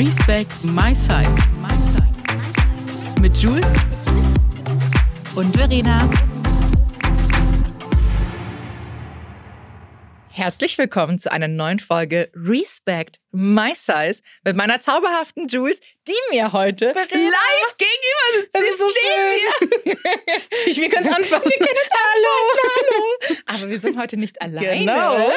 Respect My Size. Mit Jules und Verena. Herzlich willkommen zu einer neuen Folge Respect My Size mit meiner zauberhaften Jules, die mir heute Verena. live gegenüber sitzt. Das ist so Sie stehen schön. Wir. Ich, wir können es anfassen. Wir können es anfassen, hallo. Aber wir sind heute nicht alleine. Genau.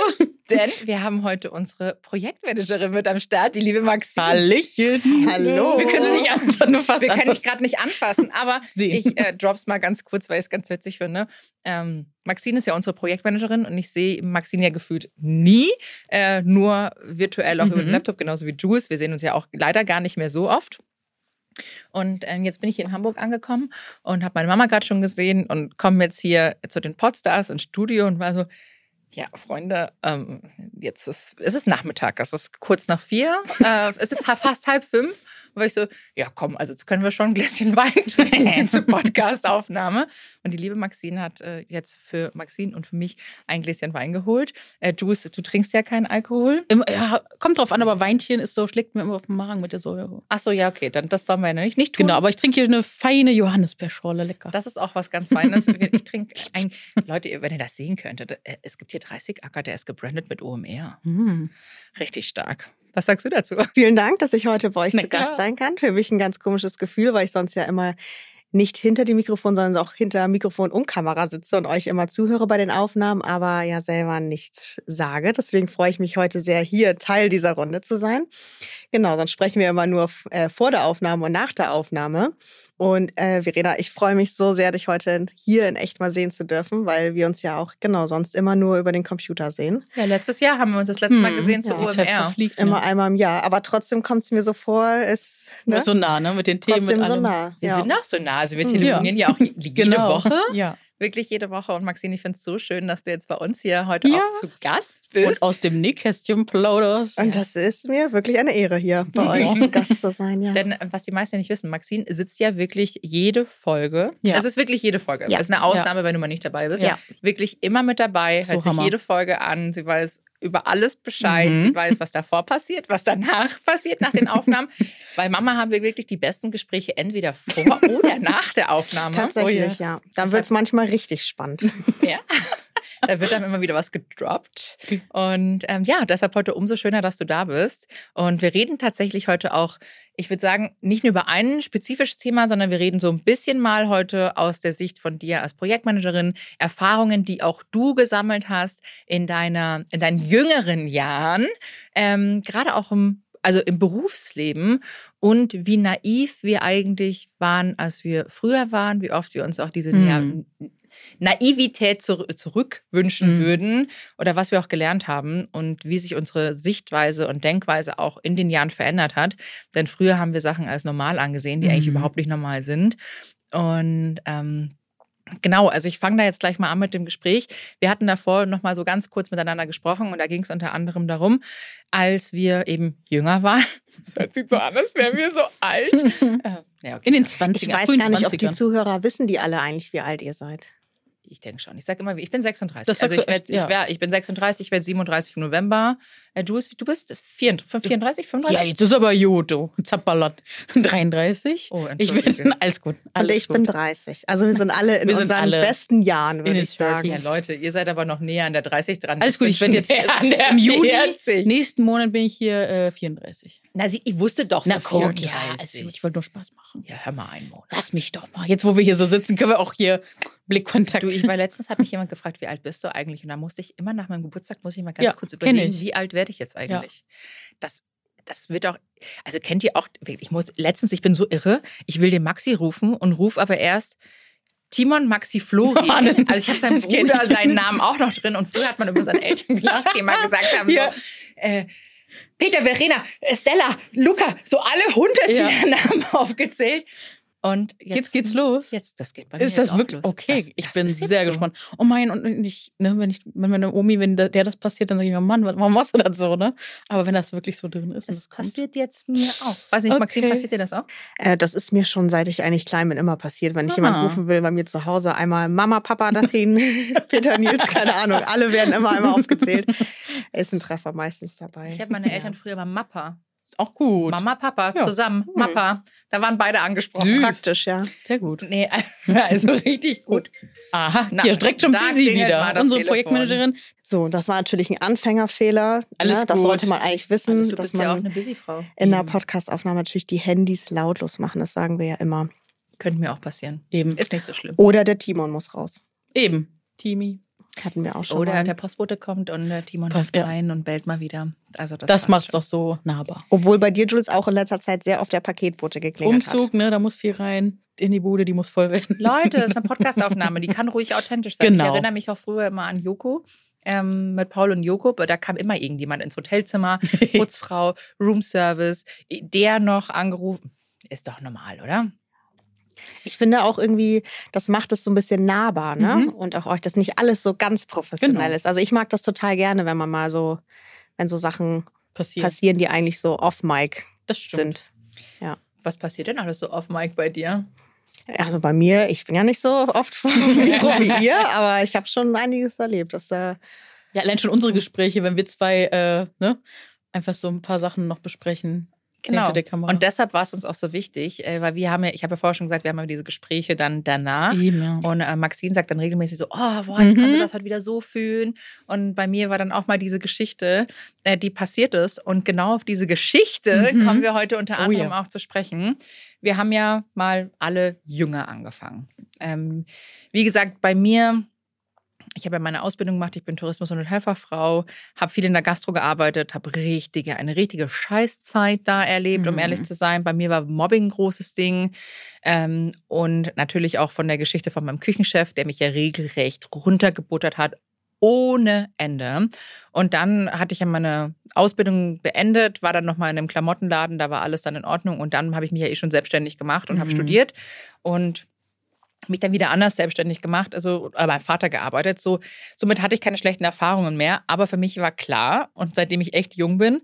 Denn wir haben heute unsere Projektmanagerin mit am Start, die liebe Maxine. Hallöchen. Hallo. Wir können es nicht anfassen, nur fast Wir können dich gerade nicht anfassen, aber Sehen. ich äh, drop's mal ganz kurz, weil ich es ganz witzig finde. Ähm, Maxine ist ja unsere Projektmanagerin und ich sehe Maxine ja gefühlt nie, äh, nur virtuell auch über den Mhm. Laptop, genauso wie Jules. Wir sehen uns ja auch leider gar nicht mehr so oft. Und ähm, jetzt bin ich hier in Hamburg angekommen und habe meine Mama gerade schon gesehen und komme jetzt hier zu den Podstars ins Studio und war so, ja, Freunde, ähm, jetzt ist es ist Nachmittag, es ist kurz nach vier, äh, es ist fast halb fünf. War ich so, ja komm, also jetzt können wir schon ein Gläschen Wein trinken zur Podcastaufnahme. Und die liebe Maxine hat äh, jetzt für Maxine und für mich ein Gläschen Wein geholt. Äh, du, du trinkst ja keinen Alkohol. Immer, ja, kommt drauf an, aber Weinchen ist so, schlägt mir immer auf den Magen mit der Säure. Ach so, ja, okay, dann das sollen wir ja nicht, nicht tun. Genau, aber ich trinke hier eine feine Johannisbeerschorle, lecker. Das ist auch was ganz Feines. Ich trinke, ein, Leute, wenn ihr das sehen könntet, äh, es gibt hier 30 Acker, der ist gebrandet mit OMR. Mm. Richtig stark. Was sagst du dazu? Vielen Dank, dass ich heute bei euch Na zu. Gast sein kann. Für mich ein ganz komisches Gefühl, weil ich sonst ja immer nicht hinter dem Mikrofon, sondern auch hinter Mikrofon und Kamera sitze und euch immer zuhöre bei den Aufnahmen, aber ja selber nichts sage. Deswegen freue ich mich heute sehr, hier Teil dieser Runde zu sein. Genau, sonst sprechen wir immer nur äh, vor der Aufnahme und nach der Aufnahme. Und äh, Verena, ich freue mich so sehr, dich heute hier in echt mal sehen zu dürfen, weil wir uns ja auch genau sonst immer nur über den Computer sehen. Ja, letztes Jahr haben wir uns das letzte Mal Hm, gesehen zu ja, Die Zeit OMR. verfliegt. Immer ne? einmal im Jahr. Aber trotzdem kommt es mir so vor, es ne? So nah, ne? Mit den Themen. trotzdem mit so allem. nah. Wir ja. sind auch so nah. Also wir Hm. telefonieren ja, auch je- jede Genau. Woche. Ja. Wirklich jede Woche. Und Maxine, ich finde es so schön, dass du jetzt bei uns hier heute Ja. auch zu Gast bist. Und aus dem Nähkästchen plauderst. Und das ist mir wirklich eine Ehre, hier bei euch zu Gast zu sein. Ja. Denn äh, was die meisten ja nicht wissen, Maxine sitzt ja wirklich jede Folge. Ja. Es ist wirklich jede Folge. Ja. Es ist eine Ausnahme, wenn du mal nicht dabei bist. Ja. Wirklich immer mit dabei, So hört sich Hammer. jede Folge an. Sie weiß über alles Bescheid. Mhm. Sie weiß, was davor passiert, was danach passiert nach den Aufnahmen. Bei Mama haben wir wirklich die besten Gespräche entweder vor oder nach der Aufnahme. Tatsächlich, ja. Dann wird es manchmal richtig spannend. Ja. Da wird dann immer wieder was gedroppt. Und ähm, ja, deshalb heute umso schöner, dass du da bist. Und wir reden tatsächlich heute auch, ich würde sagen, nicht nur über ein spezifisches Thema, sondern wir reden so ein bisschen mal heute aus der Sicht von dir als Projektmanagerin, Erfahrungen, die auch du gesammelt hast in deiner, in deinen jüngeren Jahren, ähm, gerade auch im also im Berufsleben und wie naiv wir eigentlich waren, als wir früher waren, wie oft wir uns auch diese Mhm. Naivität zur zurückwünschen Mhm. würden oder was wir auch gelernt haben und wie sich unsere Sichtweise und Denkweise auch in den Jahren verändert hat. Denn früher haben wir Sachen als normal angesehen, die eigentlich Mhm. überhaupt nicht normal sind. Und ähm, Genau, also ich fange da jetzt gleich mal an mit dem Gespräch. Wir hatten davor noch mal so ganz kurz miteinander gesprochen und da ging es unter anderem darum, als wir eben jünger waren. Das hört sich so an, als wären wir so alt. Äh, ja, okay. In den 20ern. Ich weiß gar nicht, ob die 20ern. Zuhörer wissen, die alle eigentlich, wie alt ihr seid. Ich denke schon. Ich sage immer, ich bin 36. Das also ich, du echt, werd, ja. ich, wär, ich bin 36, ich werde 37 im November. Äh, Du, bist, du bist 34, 34 35? Ja, jetzt ist aber Jodo. Zappalot. 33. Oh, ich bin alles gut. Und Alles ich gut. bin 30. Also wir sind alle in Wir unseren alle besten Jahren, würde ich sagen. Ja, Leute, ihr seid aber noch näher an der 30 dran. Alles gut, ich werde jetzt näher an der im Juni, 40. nächsten Monat bin ich hier äh, 34. Na, sie, ich wusste doch Na so komm, 34. ja, also, ich wollte nur Spaß machen. ja, hör mal einen Monat. Lass mich doch mal. Jetzt, wo wir hier so sitzen, können wir auch hier Blickkontakt. Du, ich war letztens, hat mich jemand gefragt, wie alt bist du eigentlich? Und da musste ich immer nach meinem Geburtstag, muss ich mal ganz Ja, kurz überlegen, wie alt werde ich jetzt eigentlich? Das, das wird auch, also kennt ihr auch, ich muss, letztens, ich bin so irre, ich will den Maxi rufen und ruf aber erst Timon Maxi Flori. Mann, also ich habe seinen Bruder, seinen Namen auch noch drin und früher hat man über seine Eltern gelacht, die mal gesagt haben, Ja. so, äh, Peter, Verena, Stella, Luca, so alle hundert Ja. Namen aufgezählt. Und jetzt, Jetzt geht's los. Jetzt, das geht bei mir Ist das jetzt auch wirklich los. okay? Das- ich das bin sehr so. gespannt. Oh mein, und ich, ne, wenn ich, wenn meine Omi, wenn der, der das passiert, dann sage ich mir, Mann, warum machst du das so, ne? Aber wenn das wirklich so drin ist, und Das das kommt. passiert jetzt mir auch. Weiß nicht, Maxim, Okay. passiert dir das auch? Äh, das ist mir schon, seit ich eigentlich klein bin, immer passiert. Wenn ich jemanden Ah. rufen will bei mir zu Hause, einmal Mama, Papa, Dassin, Peter, Nils, keine Ahnung. Alle werden immer einmal aufgezählt. Ist ein Treffer meistens dabei. Ich habe meine Eltern früher mal Mappa Auch gut. Mama, Papa, Ja. zusammen. Hm. Mappa. Da waren beide angesprochen. Süß. Praktisch, ja. Sehr gut. Nee, also richtig gut. Aha, Na, hier direkt schon busy wieder. Unsere Telefon. Projektmanagerin. So, das war natürlich ein Anfängerfehler. Alles ne? Das gut. sollte man eigentlich wissen, Alles, du dass bist ja auch man eine Busy-Frau. in der. Podcastaufnahme natürlich die Handys lautlos machen. Das sagen wir ja immer. Könnte mir auch passieren. Eben. Ist nicht so schlimm. Oder der Timon muss raus. Eben. Timi. Hatten wir auch schon Oder mal. der Postbote kommt und der Timon läuft ja. rein und bellt mal wieder. Also das, Das, macht's schon. doch so nahbar. Obwohl bei dir, Jules, auch in letzter Zeit sehr oft der Paketbote geklingelt Umzug, ne, da muss viel rein. In die Bude, die muss voll werden. Leute, das ist eine Podcastaufnahme, die kann ruhig authentisch sein. Genau. Ich erinnere mich auch früher immer an Joko. Ähm, mit Paul und Joko, da kam immer irgendjemand ins Hotelzimmer, Putzfrau, Roomservice, der noch angerufen. Ist doch normal, oder? Ich finde auch irgendwie, das macht es so ein bisschen nahbar, ne? Mhm. Und auch euch, dass nicht alles so ganz professionell Genau. ist. Also ich mag das total gerne, wenn man mal so, wenn so Sachen Passiert. passieren, die eigentlich so off-Mic sind. Was passiert denn alles so off-Mic bei dir? Also bei mir, ich bin ja nicht so oft vor dem Mikro wie ihr, aber ich habe schon einiges erlebt. Das, äh, Ja, allein schon unsere Gespräche, wenn wir zwei, äh, ne, einfach so ein paar Sachen noch besprechen. Genau. Hinter der Kamera. Und deshalb war es uns auch so wichtig, äh, weil wir haben ja, ich habe ja vorher schon gesagt, wir haben ja diese Gespräche dann danach. Eben. Und äh, Maxine sagt dann regelmäßig so, oh, boah, ich Mhm. konnte das halt wieder so fühlen. Und bei mir war dann auch mal diese Geschichte, äh, die passiert ist. Und genau auf diese Geschichte Mhm. kommen wir heute unter Oh anderem ja. auch zu sprechen. Wir haben ja mal alle jünger angefangen. Ähm, wie gesagt, bei mir, ich habe ja meine Ausbildung gemacht, ich bin Tourismus- und Helferfrau, habe viel in der Gastro gearbeitet, habe richtige, eine richtige Scheißzeit da erlebt, um Mhm. ehrlich zu sein. Bei mir war Mobbing ein großes Ding. Ähm, und natürlich auch von der Geschichte von meinem Küchenchef, der mich ja regelrecht runtergebuttert hat, ohne Ende. Und dann hatte ich ja meine Ausbildung beendet, war dann nochmal in einem Klamottenladen, da war alles dann in Ordnung. Und dann habe ich mich ja eh schon selbstständig gemacht und habe Mhm. studiert und mich dann wieder anders selbstständig gemacht, also oder beim Vater gearbeitet. So, somit hatte ich keine schlechten Erfahrungen mehr. Aber für mich war klar, und seitdem ich echt jung bin,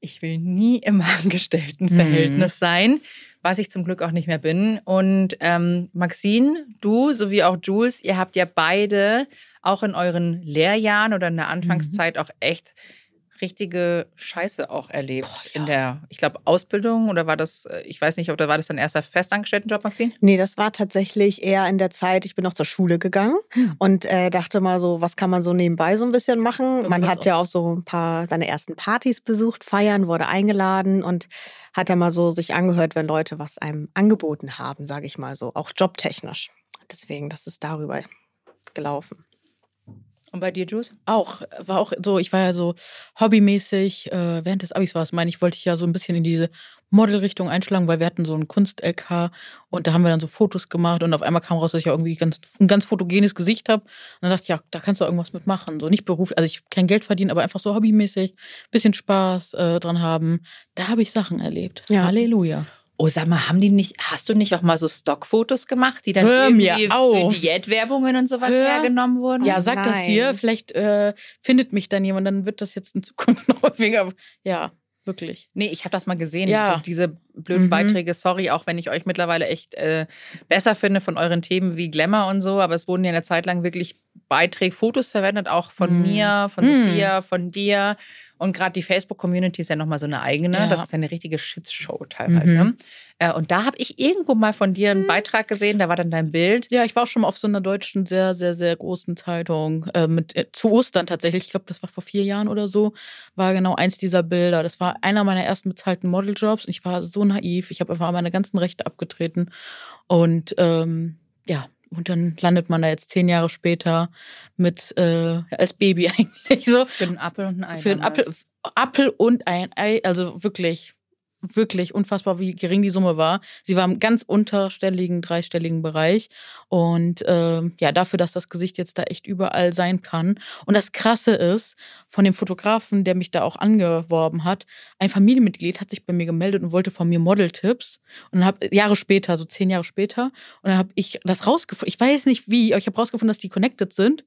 ich will nie im Angestelltenverhältnis sein, was ich zum Glück auch nicht mehr bin. Und ähm, Maxine, du sowie auch Jules, ihr habt ja beide auch in euren Lehrjahren oder in der Anfangszeit auch echt richtige Scheiße auch erlebt. Boah, ja. In der, ich glaube, Ausbildung oder war das, äh, ich weiß nicht, ob da war das dein erster Festangestelltenjob, Maxine? nee, das war tatsächlich eher in der Zeit, ich bin noch zur Schule gegangen Hm. und äh, dachte mal so, was kann man so nebenbei so ein bisschen machen? Man Irgendwas hat ja auch so ein paar seine ersten Partys besucht, feiern, wurde eingeladen und hat dann mal so sich angehört, wenn Leute was einem angeboten haben, sage ich mal so, auch jobtechnisch. Deswegen, das ist darüber gelaufen. Und bei dir, Jules? Auch, war auch so, ich war ja so hobbymäßig, äh, während des Abis war es, meine ich, wollte ich ja so ein bisschen in diese Modelrichtung einschlagen, weil wir hatten so einen Kunst-LK und da haben wir dann so Fotos gemacht und auf einmal kam raus, dass ich ja irgendwie ganz, ein ganz fotogenes Gesicht habe. Und dann dachte ich, ja, da kannst du irgendwas mitmachen. So nicht beruflich, also ich kein Geld verdienen, aber einfach so hobbymäßig, bisschen Spaß äh, dran haben. Da habe ich Sachen erlebt. Ja. Halleluja. Oh, sag mal, haben die nicht, hast du nicht auch mal so Stockfotos gemacht, die dann Hör mir irgendwie auf. für Diätwerbungen und sowas Hör- hergenommen wurden? Ja, sag das hier. nein. Vielleicht äh, findet mich dann jemand, dann wird das jetzt in Zukunft noch häufiger. Ja, wirklich. Nee, ich habe das mal gesehen. Ja. Diese blöden Mhm. Beiträge. Sorry, auch wenn ich euch mittlerweile echt äh, besser finde von euren Themen wie Glamour und so. Aber es wurden ja eine Zeit lang wirklich Beiträge, Fotos verwendet, auch von Mhm. mir, von Mhm. Sophia, von dir. Und gerade die Facebook-Community ist ja nochmal so eine eigene. Ja. Das ist ja eine richtige Shitshow teilweise. Mhm. Äh, und da habe ich irgendwo mal von dir einen Beitrag gesehen. Da war dann dein Bild. Ja, ich war auch schon mal auf so einer deutschen, sehr, sehr, sehr großen Zeitung. Äh, mit, äh, zu Ostern tatsächlich. Ich glaube, das war vor vier Jahren oder so. War genau eins dieser Bilder. Das war einer meiner ersten bezahlten Modeljobs. Und ich war so naiv. Ich habe einfach meine ganzen Rechte abgetreten. Und ähm, ja, und dann landet man da jetzt zehn Jahre später mit äh, als Baby eigentlich so. Für einen Apfel und ein Ei. Für einen. Apfel, Apfel und ein Ei, also wirklich, wirklich unfassbar, wie gering die Summe war. Sie war im ganz unterstelligen, dreistelligen Bereich. Und ähm, ja, dafür, dass das Gesicht jetzt da echt überall sein kann. Und das Krasse ist, von dem Fotografen, der mich da auch angeworben hat, ein Familienmitglied hat sich bei mir gemeldet und wollte von mir Modeltipps. Und dann hab Jahre später, so zehn Jahre später, und dann habe ich das rausgefunden. Ich weiß nicht wie, aber ich habe rausgefunden, dass die connected sind.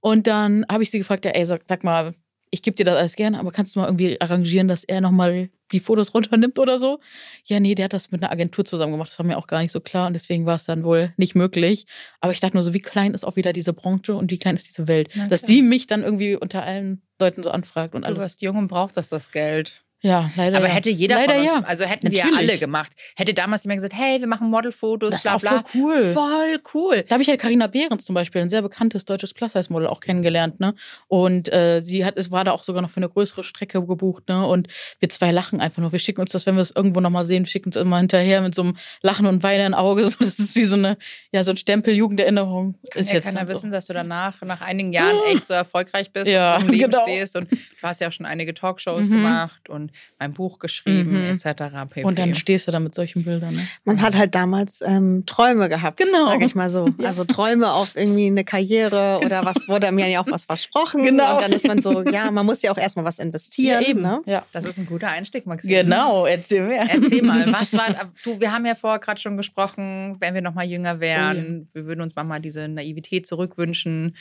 Und dann habe ich sie gefragt, ja, ey, sag, sag mal, ich gebe dir das alles gerne, aber kannst du mal irgendwie arrangieren, dass er nochmal die Fotos runternimmt oder so? Ja, nee, der hat das mit einer Agentur zusammen gemacht. Das war mir auch gar nicht so klar und deswegen war es dann wohl nicht möglich. Aber ich dachte nur so, wie klein ist auch wieder diese Branche und wie klein ist diese Welt? Dass sie mich dann irgendwie unter allen Leuten so anfragt und Du alles. warst jung und brauchtest das Geld. Ja, leider. Aber ja. hätte jeder leider von uns, ja. also hätten wir Natürlich. alle gemacht. Hätte damals jemand gesagt, hey, wir machen Modelfotos, Das bla war bla. voll cool. Voll cool. Da habe ich halt Carina Behrens zum Beispiel, ein sehr bekanntes deutsches Plus-Size-Model auch kennengelernt, ne? Und äh, sie hat, es war da auch sogar noch für eine größere Strecke gebucht, ne? Und wir zwei lachen einfach nur. Wir schicken uns das, wenn wir es irgendwo nochmal sehen, schicken uns immer hinterher mit so einem Lachen und Weinen im Auge. So, das ist wie so eine, ja, so ein Stempel Jugenderinnerung. Kann ist ja jetzt keiner so. wissen, dass du danach, nach einigen Jahren echt so erfolgreich bist Ja, und so im Leben genau. stehst. Und du hast ja auch schon einige Talkshows Mhm. gemacht und mein Buch geschrieben, Mhm. etc. pp. Und dann stehst du da mit solchen Bildern, ne? Man hat halt damals ähm, Träume gehabt, Genau. sage ich mal so. Also Träume auf irgendwie eine Karriere oder was wurde mir ja auch was versprochen. Genau. Und dann ist man so, ja, man muss ja auch erstmal was investieren. Ne? Ja. das ist ein guter Einstieg, Maxim. Genau, erzähl mehr. Erzähl mal, was war, du, wir haben ja vorher gerade schon gesprochen, wenn wir noch mal jünger wären, wir würden uns manchmal diese Naivität zurückwünschen,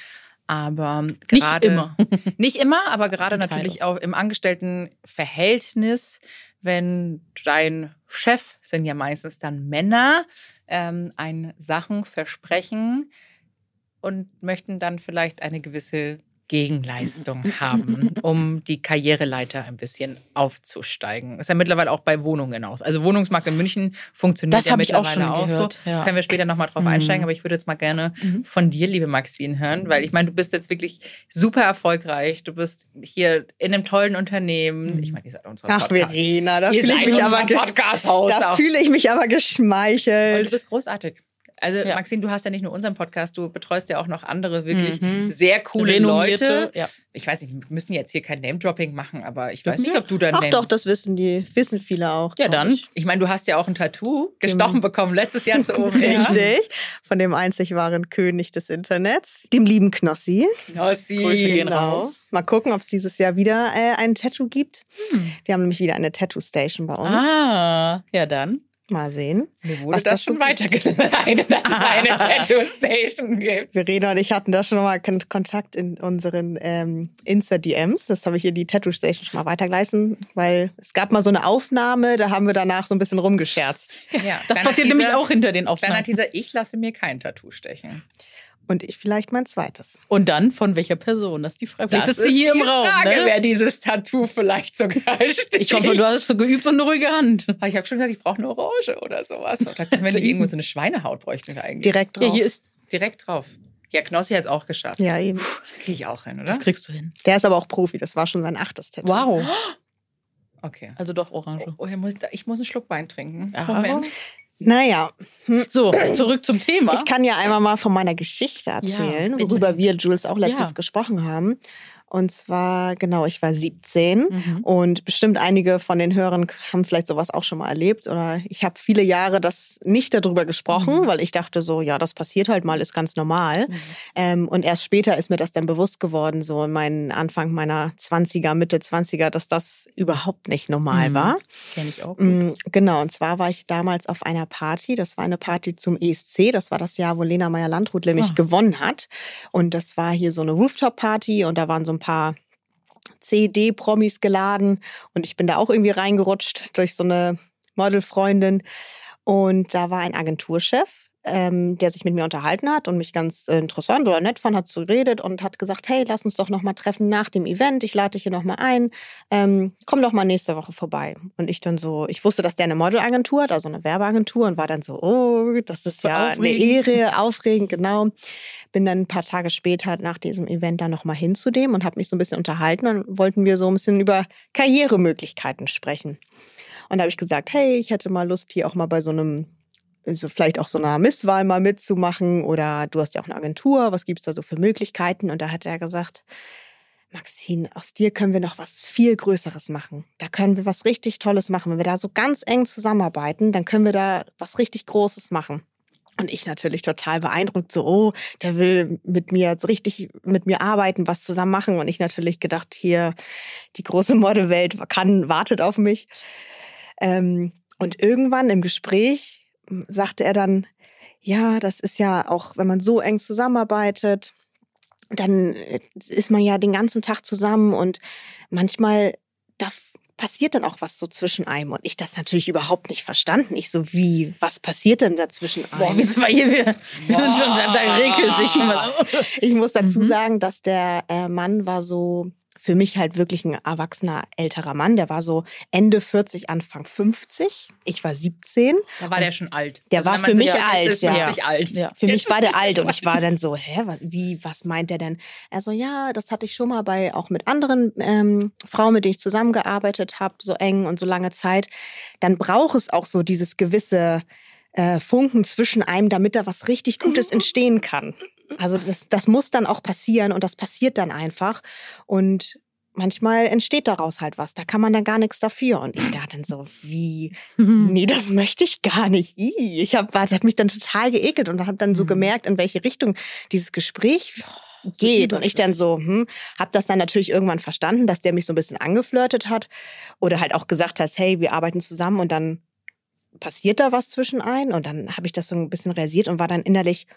aber Nicht gerade immer. Nicht immer, aber gerade natürlich auch im Angestelltenverhältnis, wenn dein Chef, sind ja meistens dann Männer, ähm, ein Sachen versprechen und möchten dann vielleicht eine gewisse Gegenleistung haben, um die Karriereleiter ein bisschen aufzusteigen. Ist ja mittlerweile auch bei Wohnungen aus. Also Wohnungsmarkt in München funktioniert Das ja habe ich auch mittlerweile schon auch, gehört. so. Ja. Können wir später nochmal drauf Mhm. einsteigen, aber ich würde jetzt mal gerne Mhm. von dir, liebe Maxine, hören, weil ich meine, du bist jetzt wirklich super erfolgreich. Du bist hier in einem tollen Unternehmen. Mhm. Ich meine, ihr seid unser Ach, Podcast. Verena, da fühle ich mich aber da auch. fühle ich mich aber Und du geschmeichelt. bist großartig. Also, Ja. Maxine, du hast ja nicht nur unseren Podcast, du betreust ja auch noch andere wirklich Mhm. sehr coole Renommierte, Leute. Ja. Ich weiß nicht, wir müssen jetzt hier kein Name-Dropping machen, aber ich weiß Dürfen nicht, wir? ob du dein Ach Name. doch, das wissen die, wissen viele auch. Ja, dann. ich. Ich meine, du hast ja auch ein Tattoo gestochen bekommen letztes Jahr zu oben. Richtig. Von dem einzig wahren König des Internets, dem lieben Knossi. Knossi. Grüße gehen Genau. raus. Mal gucken, ob es dieses Jahr wieder äh, ein Tattoo gibt. Hm. Wir haben nämlich wieder eine Tattoo-Station bei uns. Ah, ja dann. Mal sehen. Mir wurde Was das, das schon weitergeleitet, dass es eine Tattoo-Station gibt. Verena und ich hatten da schon mal Kon- Kontakt in unseren ähm, Insta-DMs. Das habe ich in die Tattoo-Station schon mal weitergeleiten, weil es gab mal so eine Aufnahme, da haben wir danach so ein bisschen rumgescherzt. Ja, Das passiert Teaser- nämlich auch hinter den Aufnahmen. Teaser, ich lasse mir kein Tattoo stechen. Und ich vielleicht mein zweites. Und dann von welcher Person? Das ist die Frage. Vielleicht Das ist sie hier im Raum. Frage, ne? wer dieses Tattoo vielleicht sogar sticht. Ich hoffe, du hast so geübt und eine ruhige Hand. Aber ich habe schon gesagt, ich brauche eine Orange oder sowas. Oder wenn wir irgendwo so eine Schweinehaut bräuchten wir eigentlich. Direkt drauf. Ja, hier ist. Direkt drauf. Ja, Knossi hat es auch geschafft. Ja, eben. Kriege ich auch hin, oder? Das kriegst du hin. Der ist aber auch Profi. Das war schon sein achtes Tattoo. Wow. Okay. Also doch Orange. Oh, ich, muss, ich muss einen Schluck Wein trinken. Ja. Moment. Naja, So, zurück zum Thema. ich kann ja einmal mal von meiner Geschichte erzählen, bitte. worüber wir, Jules, auch letztes Ja. gesprochen haben. Und zwar, genau, ich war 17 Mhm. und bestimmt einige von den Hörern haben vielleicht sowas auch schon mal erlebt. Oder ich habe viele Jahre das nicht darüber gesprochen, Mhm. weil ich dachte so, ja, das passiert halt mal, ist ganz normal. Mhm. Ähm, und erst später ist mir das dann bewusst geworden, so in meinen Anfang meiner 20er, Mitte 20er, dass das überhaupt nicht normal Mhm. war. Kenn ich auch. gut. Mm, Genau, und zwar war ich damals auf einer Party. Das war eine Party zum ESC. Das war das Jahr, wo Lena Meyer-Landrut nämlich Ah. gewonnen hat. Und das war hier so eine Rooftop-Party und da waren so ein paar CD-Promis geladen. Und ich bin da auch irgendwie reingerutscht durch so eine Modelfreundin. Und da war ein Agenturchef, ähm, der sich mit mir unterhalten hat und mich ganz äh, interessant oder nett fand, hat so geredet und hat gesagt, hey, lass uns doch noch mal treffen nach dem Event. Ich lade dich hier noch mal ein. Ähm, komm doch mal nächste Woche vorbei. Und ich dann so, ich wusste, dass der eine Modelagentur hat, also eine Werbeagentur und war dann so, oh, das ist ja eine aufregend. Ehre, aufregend, genau. Bin dann ein paar Tage später nach diesem Event dann noch mal hin zu dem und habe mich so ein bisschen unterhalten und wollten wir so ein bisschen über Karrieremöglichkeiten sprechen. Und da habe ich gesagt, hey, ich hätte mal Lust, hier auch mal bei so einem, so vielleicht auch so einer Misswahl mal mitzumachen. Oder du hast ja auch eine Agentur, was gibt's da so für Möglichkeiten? Und da hat er gesagt, Maxine, aus dir können wir noch was viel Größeres machen. Da können wir was richtig Tolles machen. Wenn wir da so ganz eng zusammenarbeiten, dann können wir da was richtig Großes machen. Und ich natürlich total beeindruckt, so, oh, der will mit mir jetzt richtig mit mir arbeiten, was zusammen machen. Und ich natürlich gedacht, hier, die große Modelwelt kann, wartet auf mich. Ähm, und irgendwann im Gespräch sagte er dann, ja, das ist ja auch, wenn man so eng zusammenarbeitet, dann äh, ist man ja den ganzen Tag zusammen und manchmal da passiert dann auch was so zwischen einem und ich das natürlich überhaupt nicht verstanden. Ich so, wie, was passiert denn da zwischen Boah, einem? wir zwei hier, wir, wir sind schon, da, da regelt sich schon was. Ich muss dazu Mhm. sagen, dass der äh, Mann war so für mich halt wirklich ein erwachsener älterer Mann. Der war so Ende 40, Anfang 50. Ich war 17. Da war der schon alt. Der war wenn man für mich alt, ist ja. 50 alt. Ja. Für mich war der alt und ich war dann so, hä, was, wie, was meint der denn? Er so, ja, das hatte ich schon mal bei auch mit anderen ähm, Frauen, mit denen ich zusammengearbeitet habe, so eng und so lange Zeit. Dann braucht es auch so dieses gewisse äh, Funken zwischen einem, damit da was richtig Gutes entstehen kann. Also das, das muss dann auch passieren und das passiert dann einfach. Und manchmal entsteht daraus halt was. Da kann man dann gar nichts dafür. Und ich dachte dann so, wie, nee, das möchte ich gar nicht. Ih, Ich hab, das hat mich dann total geekelt und habe dann so Mhm. gemerkt, in welche Richtung dieses Gespräch geht. Und ich dann so, hm, habe das dann natürlich irgendwann verstanden, dass der mich so ein bisschen angeflirtet hat oder halt auch gesagt hat, hey, wir arbeiten zusammen und dann passiert da was zwischen ein und dann habe ich das so ein bisschen realisiert und war dann innerlich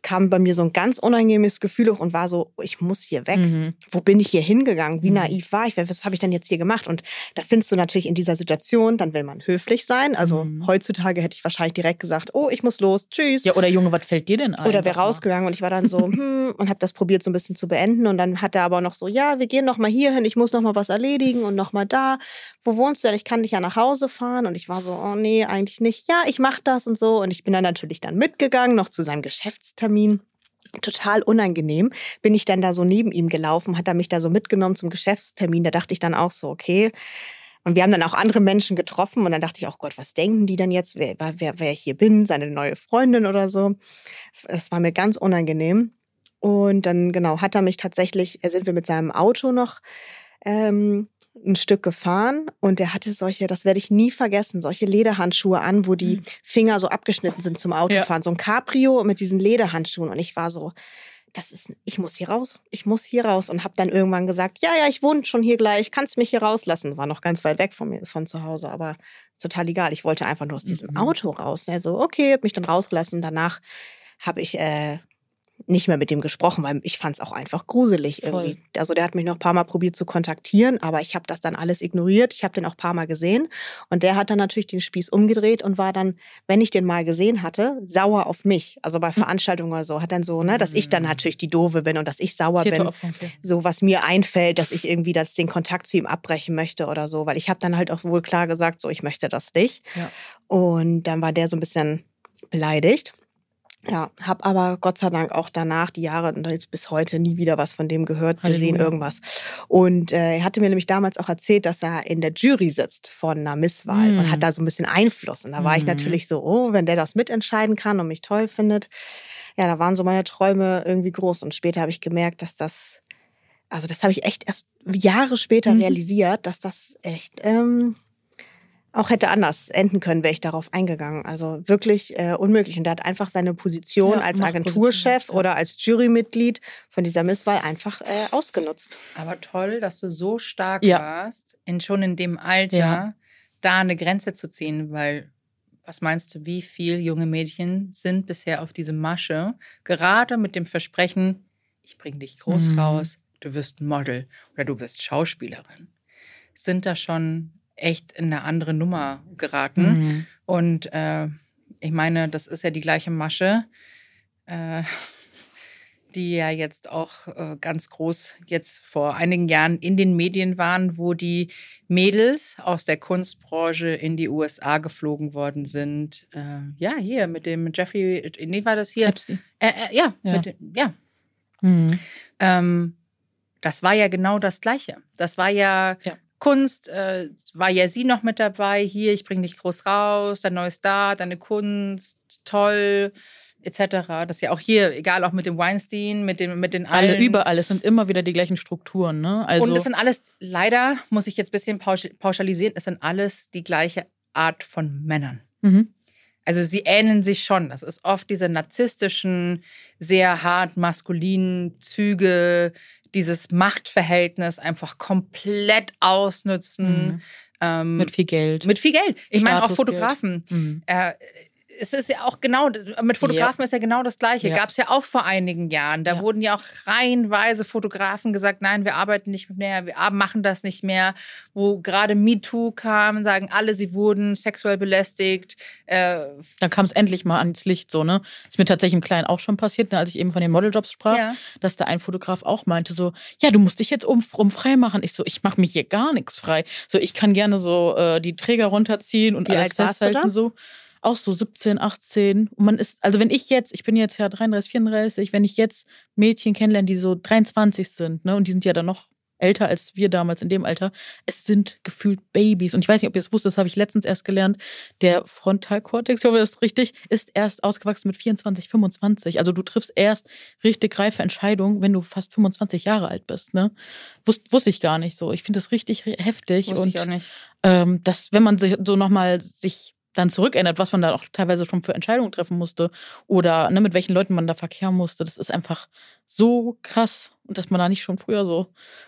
kam bei mir so ein ganz unangenehmes Gefühl hoch und war so, ich muss hier weg. Mhm. Wo bin ich hier hingegangen? Wie Mhm. naiv war ich? Was habe ich denn jetzt hier gemacht? Und da findest du natürlich in dieser Situation, dann will man höflich sein. Also Mhm. heutzutage hätte ich wahrscheinlich direkt gesagt, oh, ich muss los, tschüss. Ja, oder Junge, was fällt dir denn ein? Oder wäre rausgegangen und ich war dann so, hm, und habe das probiert so ein bisschen zu beenden. Und dann hat er aber noch so, ja, wir gehen noch mal hier hin, ich muss noch mal was erledigen und noch mal da. Wo wohnst du denn? Ich kann dich ja nach Hause fahren. Und ich war so, oh nee, eigentlich nicht. Ja, ich mach das und so. Und ich bin dann natürlich dann mitgegangen, noch zu seinem Geschäftstermin. Total unangenehm. Bin ich dann da so neben ihm gelaufen, hat er mich da so mitgenommen zum Geschäftstermin. Da dachte ich dann auch so, okay. Und wir haben dann auch andere Menschen getroffen und dann dachte ich auch, Gott, was denken die denn jetzt, wer, wer, wer hier bin, seine neue Freundin oder so. Es war mir ganz unangenehm. Und dann, genau, hat er mich tatsächlich, äh, sind wir mit seinem Auto noch ähm, ein Stück gefahren und er hatte solche, das werde ich nie vergessen, solche Lederhandschuhe an, wo die Finger so abgeschnitten sind zum Autofahren. So ein Cabrio mit diesen Lederhandschuhen. Und ich war so, das ist, ich muss hier raus, ich muss hier raus. Und habe dann irgendwann gesagt, ja, ja, ich wohne schon hier gleich, kannst mich hier rauslassen. War noch ganz weit weg von mir, von zu Hause, aber total egal. Ich wollte einfach nur aus diesem Mhm. Auto raus. Er so, okay, hab mich dann rausgelassen. Und danach habe ich äh, nicht mehr mit ihm gesprochen, weil ich fand es auch einfach gruselig Voll. irgendwie. Also der hat mich noch ein paar Mal probiert zu kontaktieren, aber ich habe das dann alles ignoriert. Ich habe den auch ein paar Mal gesehen und der hat dann natürlich den Spieß umgedreht und war dann, wenn ich den mal gesehen hatte, sauer auf mich. Also bei Veranstaltungen oder so, hat dann so, ne, dass ich dann natürlich die Doofe bin und dass ich sauer bin Täteropfer, okay. so was mir einfällt, dass ich irgendwie das, den Kontakt zu ihm abbrechen möchte oder so, weil ich habe dann halt auch wohl klar gesagt, so ich möchte das nicht. Ja. Und dann war der so ein bisschen beleidigt. Ja, habe aber Gott sei Dank auch danach die Jahre und jetzt bis heute nie wieder was von dem gehört, gesehen, Halleluja. irgendwas. Und äh, er hatte mir nämlich damals auch erzählt, dass er in der Jury sitzt von einer Misswahl Mhm. und hat da so ein bisschen Einfluss. Und da war ich Mhm. natürlich so, oh, wenn der das mitentscheiden kann und mich toll findet. Ja, da waren so meine Träume irgendwie groß. Und später habe ich gemerkt, dass das, also das habe ich echt erst Jahre später Mhm. realisiert, dass das echt ähm, auch hätte anders enden können, wäre ich darauf eingegangen. Also wirklich äh, unmöglich. Und er hat einfach seine Position Ja, als Agenturchef ja. oder als Jurymitglied von dieser Misswahl einfach äh, ausgenutzt. Aber toll, dass du so stark Ja. warst, in, schon in dem Alter, Ja. da eine Grenze zu ziehen, weil was meinst du, wie viele junge Mädchen sind bisher auf diese Masche, gerade mit dem Versprechen, ich bringe dich groß Mhm. raus, du wirst Model oder du wirst Schauspielerin, sind da schon echt in eine andere Nummer geraten. Mhm. Und äh, ich meine, das ist ja die gleiche Masche, äh, die ja jetzt auch äh, ganz groß jetzt vor einigen Jahren in den Medien waren, wo die Mädels aus der Kunstbranche in die USA geflogen worden sind. Äh, ja, hier mit dem Jeffrey, nee, war das hier? Äh, äh, ja, Ja. Dem- ja. Mhm. Ähm, das war ja genau das Gleiche. Das war ja, Ja. Kunst, äh, war ja sie noch mit dabei. Hier, ich bringe dich groß raus, dein neues Star, deine Kunst, toll, etc. Das ist ja auch hier, egal, auch mit dem Weinstein, mit, dem, mit den Alle allen. überall, es sind immer wieder die gleichen Strukturen, ne? Also Und es sind alles, leider muss ich jetzt ein bisschen pausch- pauschalisieren, es sind alles die gleiche Art von Männern. mhm. Also sie ähneln sich schon. Das ist oft diese narzisstischen, sehr hart maskulinen Züge, dieses Machtverhältnis einfach komplett ausnutzen. Mhm. Ähm, mit viel Geld. mit viel Geld. Ich meine auch. Fotografen. Mhm. Äh, es ist ja auch genau, mit Fotografen ist ja genau das Gleiche. Ja. Gab es ja auch vor einigen Jahren. Da Ja. wurden ja auch reihenweise Fotografen gesagt, nein, wir arbeiten nicht mehr, wir machen das nicht mehr. Wo gerade MeToo kam, sagen alle, sie wurden sexuell belästigt. Äh, Dann kam es endlich mal ans Licht, so, ne? Ist mir tatsächlich im Kleinen auch schon passiert, ne, als ich eben von den Modeljobs sprach, Ja. dass da ein Fotograf auch meinte, so, ja, du musst dich jetzt um, um frei machen. Ich so, ich mache mich hier gar nichts frei. So, ich kann gerne so äh, die Träger runterziehen und Wie alles festhalten, so. Auch so 17, 18. Und man ist, also wenn ich jetzt, ich bin jetzt ja 33, 34, wenn ich jetzt Mädchen kennenlerne, die so 23 sind, ne, und die sind ja dann noch älter als wir damals in dem Alter, es sind gefühlt Babys. Und ich weiß nicht, ob ihr es wusstet, das habe ich letztens erst gelernt. Der Frontalkortex, ich hoffe, das ist richtig, ist erst ausgewachsen mit 24, 25. Also du triffst erst richtig reife Entscheidungen, wenn du fast 25 Jahre alt bist. Ne? Wus wusste ich gar nicht so. Ich finde das richtig heftig. wusste und ich auch nicht. ähm, dass wenn man sich so nochmal sich dann zurückerinnert, was man da auch teilweise schon für Entscheidungen treffen musste oder ne, mit welchen Leuten man da verkehren musste, das ist einfach so krass und dass man da nicht schon früher so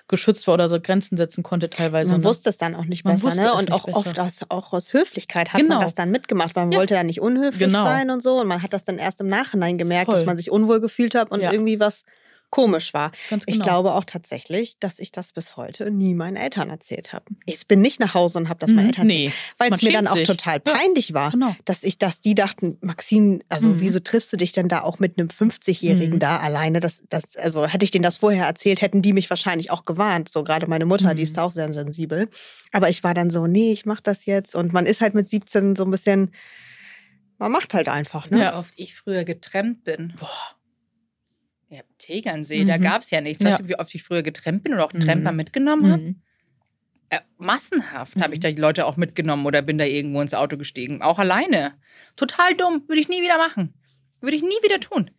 geschützt war oder so Grenzen setzen konnte teilweise. Man ne? wusste es dann auch nicht Man besser, ne? Und auch besser. oft aus, auch aus Höflichkeit hat Genau. man das dann mitgemacht, weil man Ja. wollte dann nicht unhöflich Genau. sein und so. Und man hat das dann erst im Nachhinein gemerkt, Voll. dass man sich unwohl gefühlt hat und Ja. irgendwie was komisch war. Ganz Ich genau. glaube auch tatsächlich, dass ich das bis heute nie meinen Eltern erzählt habe. Ich bin nicht nach Hause und habe das meinen Mhm, Eltern erzählt, nee, weil man es mir dann auch sich. total Ja. peinlich war, genau. dass ich, dass die dachten, Maxine, also Mhm. wieso triffst du dich denn da auch mit einem 50-Jährigen Mhm. da alleine? Das, das, also hätte ich denen das vorher erzählt, hätten die mich wahrscheinlich auch gewarnt. So gerade meine Mutter, die Mhm. ist da auch sehr sensibel. Aber ich war dann so, nee, ich mach das jetzt. Und man ist halt mit 17 so ein bisschen, man macht halt einfach, ne? Wie oft ich früher getrennt bin. Boah. Ja, Tegernsee, da Mhm. gab es ja nichts. Ja. Weißt du, wie oft ich früher getrennt bin oder auch Mhm. Tremper mitgenommen habe? Mhm. Äh, massenhaft habe ich Mhm. da die Leute auch mitgenommen oder bin da irgendwo ins Auto gestiegen. Auch alleine. Total dumm. Würde ich nie wieder machen. Würde ich nie wieder tun.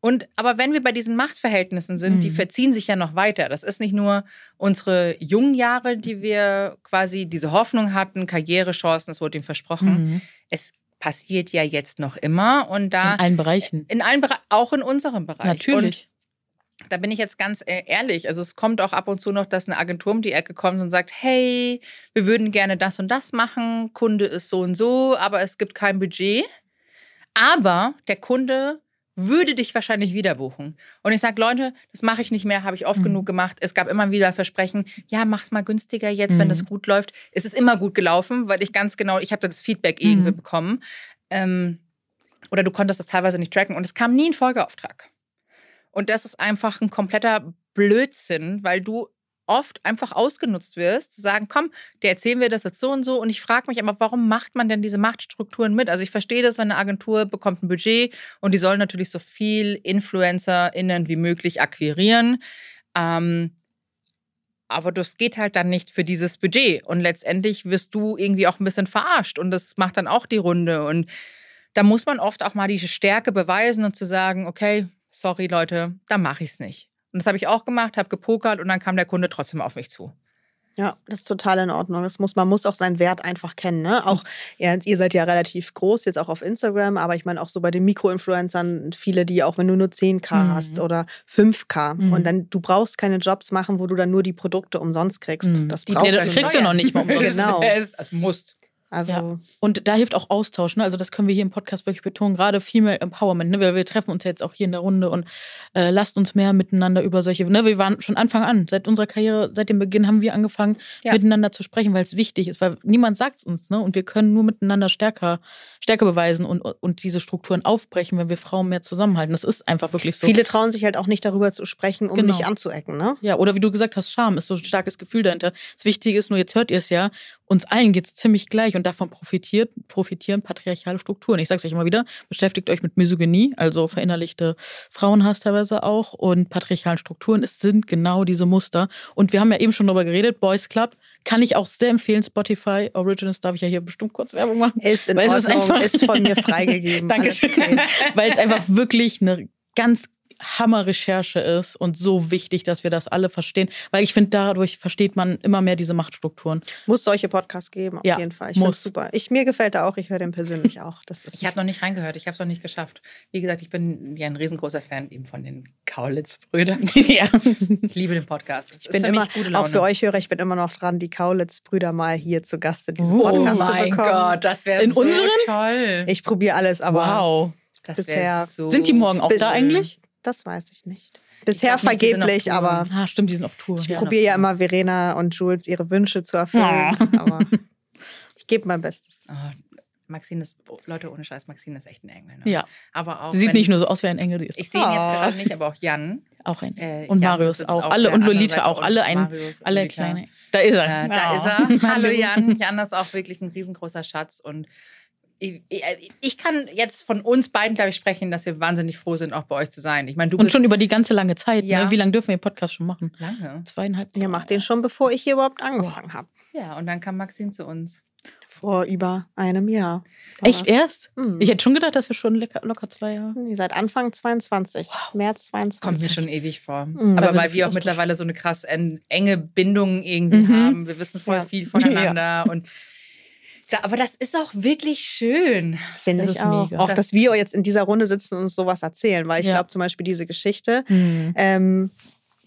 Und aber wenn wir bei diesen Machtverhältnissen sind, die Mhm. verziehen sich ja noch weiter. Das ist nicht nur unsere jungen Jahre, die wir quasi diese Hoffnung hatten, Karrierechancen, das wurde ihm versprochen. Mhm. Es passiert ja jetzt noch immer und da In allen Bereichen. in allen Bereichen, auch in unserem Bereich. Natürlich. Und da bin ich jetzt ganz äh, ehrlich. Also es kommt auch ab und zu noch, dass eine Agentur um die Ecke kommt und sagt, hey, wir würden gerne das und das machen, Kunde ist so und so, aber es gibt kein Budget. Aber der Kunde würde dich wahrscheinlich wieder buchen. Und ich sage, Leute, das mache ich nicht mehr, habe ich oft Mhm. genug gemacht. Es gab immer wieder Versprechen, ja, mach's mal günstiger jetzt, wenn Mhm. das gut läuft. Es ist immer gut gelaufen, weil ich ganz genau, ich habe da das Feedback irgendwie Mhm. bekommen. Ähm, oder du konntest das teilweise nicht tracken und es kam nie ein Folgeauftrag. Und das ist einfach ein kompletter Blödsinn, weil du oft einfach ausgenutzt wirst, zu sagen, komm, der erzählen wir das jetzt so und so. Und ich frage mich aber, warum macht man denn diese Machtstrukturen mit? Also ich verstehe das, wenn eine Agentur bekommt ein Budget und die sollen natürlich so viel InfluencerInnen wie möglich akquirieren. Ähm, aber das geht halt dann nicht für dieses Budget. Und letztendlich wirst du irgendwie auch ein bisschen verarscht und das macht dann auch die Runde. Und da muss man oft auch mal diese Stärke beweisen und zu sagen, okay, sorry Leute, da mache ich es nicht. Und das habe ich auch gemacht, habe gepokert und dann kam der Kunde trotzdem auf mich zu. Ja, das ist total in Ordnung. Das muss, man muss auch seinen Wert einfach kennen. Ne? Auch, ja, ihr seid ja relativ groß, jetzt auch auf Instagram, aber ich meine auch so bei den Mikroinfluencern, viele, die auch wenn du nur 10k Mhm. hast oder 5k Mhm. und dann, du brauchst keine Jobs machen, wo du dann nur die Produkte umsonst kriegst. Mhm. Das Die brauchst du das kriegst du noch nicht mal umsonst. Genau. Es, es musst. Also, Ja. Und da hilft auch Austausch, ne? Also das können wir hier im Podcast wirklich betonen, gerade Female Empowerment. Ne? Wir, wir treffen uns ja jetzt auch hier in der Runde und äh, lasst uns mehr miteinander über solche. Ne? Wir waren schon Anfang an, seit unserer Karriere, seit dem Beginn haben wir angefangen, Ja. miteinander zu sprechen, weil es wichtig ist, weil niemand sagt es uns, ne? Und wir können nur miteinander stärker, Stärke beweisen und, und diese Strukturen aufbrechen, wenn wir Frauen mehr zusammenhalten. Das ist einfach wirklich so. viele trauen sich halt auch nicht darüber zu sprechen, um Genau. nicht anzuecken. Ne? Ja, oder wie du gesagt hast, Scham ist so ein starkes Gefühl dahinter. Das Wichtige ist nur, jetzt hört ihr es ja, uns allen geht es ziemlich gleich und davon profitiert, profitieren patriarchale Strukturen. Ich sage es euch immer wieder, beschäftigt euch mit Misogynie, also verinnerlichte Frauenhass teilweise auch und patriarchalen Strukturen. Es sind genau diese Muster. Und wir haben ja eben schon darüber geredet, Boys Club kann ich auch sehr empfehlen. Spotify Originals darf ich ja hier bestimmt kurz Werbung machen. Ist in ist Ordnung, einfach- ist von mir freigegeben. Dankeschön. okay. Weil es einfach wirklich eine ganz Hammer-Recherche ist und so wichtig, dass wir das alle verstehen. Weil ich finde, dadurch versteht man immer mehr diese Machtstrukturen. Muss solche Podcasts geben, auf Ja, jeden Fall. Ich muss. super. Ich, mir gefällt er auch, ich höre den persönlich auch. Das ist Ich habe noch nicht reingehört, ich habe es noch nicht geschafft. Wie gesagt, ich bin ja ein riesengroßer Fan eben von den Kaulitz-Brüdern. ja. Ich liebe den Podcast. Das ich bin immer, mich gute Laune. auch für euch Hörer, ich bin immer noch dran, die Kaulitz-Brüder mal hier zu Gast in diesem Oh Podcast zu mein bekommen. Gott, das wäre In so unseren? toll. Ich probiere alles, aber wow. das bisher- so Sind die morgen auch da eigentlich? Das weiß ich nicht. Bisher nicht, auf vergeblich, Tour. aber Ah, stimmt, die sind auf Tour. ich Ja. probiere ja immer Verena und Jules ihre Wünsche zu erfüllen. Ja. Aber ich gebe mein Bestes. Oh, Maxine ist, oh, Leute, ohne Scheiß, Maxine ist echt ein Engel. Ne? Ja, Aber auch. sie sieht wenn- nicht nur so aus wie ein Engel, sie ist Ich sehe ihn jetzt Oh. gerade nicht, aber auch Jan. auch ein Äh, Und Jan Marius auch. Alle und Lolita auch. Alle ein, Marius alle Lolita. kleine. Da ist er. Äh, da Oh. ist er. Hallo Jan. Jan ist auch wirklich ein riesengroßer Schatz. Und ich, ich, kann jetzt von uns beiden, glaube ich, sprechen, dass wir wahnsinnig froh sind, auch bei euch zu sein. Ich meine, du Und bist schon über die ganze lange Zeit. Ja. Ne? Wie lange dürfen wir den Podcast schon machen? lange. Zweieinhalb. Ihr macht den schon, bevor ich hier überhaupt angefangen habe. Ja, und dann kam Maxine zu uns. Vor über einem Jahr. Echt das. erst? Mhm. Ich hätte schon gedacht, dass wir schon lecker, locker zwei Jahre. Ihr seid Anfang 22, März 22. Kommt mir schon ewig vor. Mhm. Aber Weil wir weil so wir auch mittlerweile so eine krass en- enge Bindung irgendwie Mhm. haben. Wir wissen voll Ja. viel voneinander. Und da, aber das ist auch wirklich schön. Finde Das ich auch. mega. Auch, Das- dass wir jetzt in dieser Runde sitzen und uns sowas erzählen. Weil ich Ja. glaube zum Beispiel diese Geschichte, Mhm. ähm,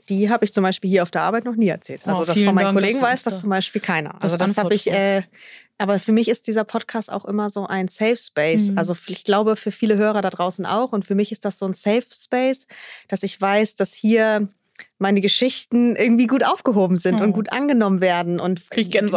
die habe ich zum Beispiel hier auf der Arbeit noch nie erzählt. Also Oh, das von meinen Dank, Kollegen weiß das da- zum Beispiel keiner. das Also das habe ich, äh, aber für mich ist dieser Podcast auch immer so ein Safe Space. Mhm. Also ich glaube für viele Hörer da draußen auch. Und für mich ist das so ein Safe Space, dass ich weiß, dass hier meine Geschichten irgendwie gut aufgehoben sind Oh. und gut angenommen werden und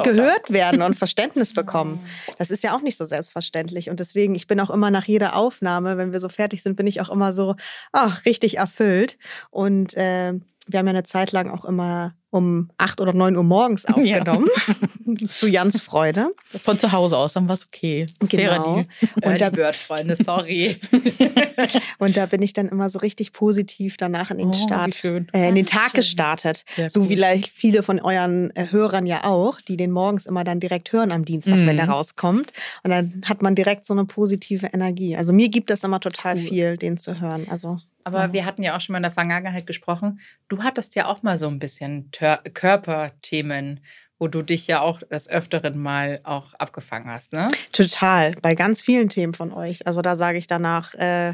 gehört werden und Verständnis bekommen. Das ist ja auch nicht so selbstverständlich. Und deswegen, ich bin auch immer nach jeder Aufnahme, wenn wir so fertig sind, bin ich auch immer so, ach, richtig erfüllt. Und äh, wir haben ja eine Zeit lang auch immer um acht oder neun Uhr morgens Ja. aufgenommen. zu Jans Freude. Von zu Hause aus, dann war es okay. Genau. Deal. Und da- die Bird-Freunde, sorry. Und da bin ich dann immer so richtig positiv danach in den Oh, Start, äh, in den Tag gestartet. Sehr So cool. wie vielleicht viele von euren äh, Hörern ja auch, die den morgens immer dann direkt hören am Dienstag, Mhm. wenn der rauskommt. Und dann hat man direkt so eine positive Energie. Also mir gibt das immer total Cool. viel, den zu hören. Also Aber Ja. wir hatten ja auch schon mal in der Vergangenheit gesprochen. Du hattest ja auch mal so ein bisschen Tör Körperthemen, wo du dich ja auch des Öfteren mal auch abgefangen hast, ne? total, bei ganz vielen Themen von euch. Also da sage ich danach, äh,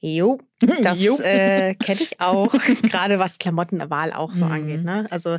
jo, das äh, kenne ich auch. Gerade was Klamottenwahl auch so Mhm. angeht. Ne? Also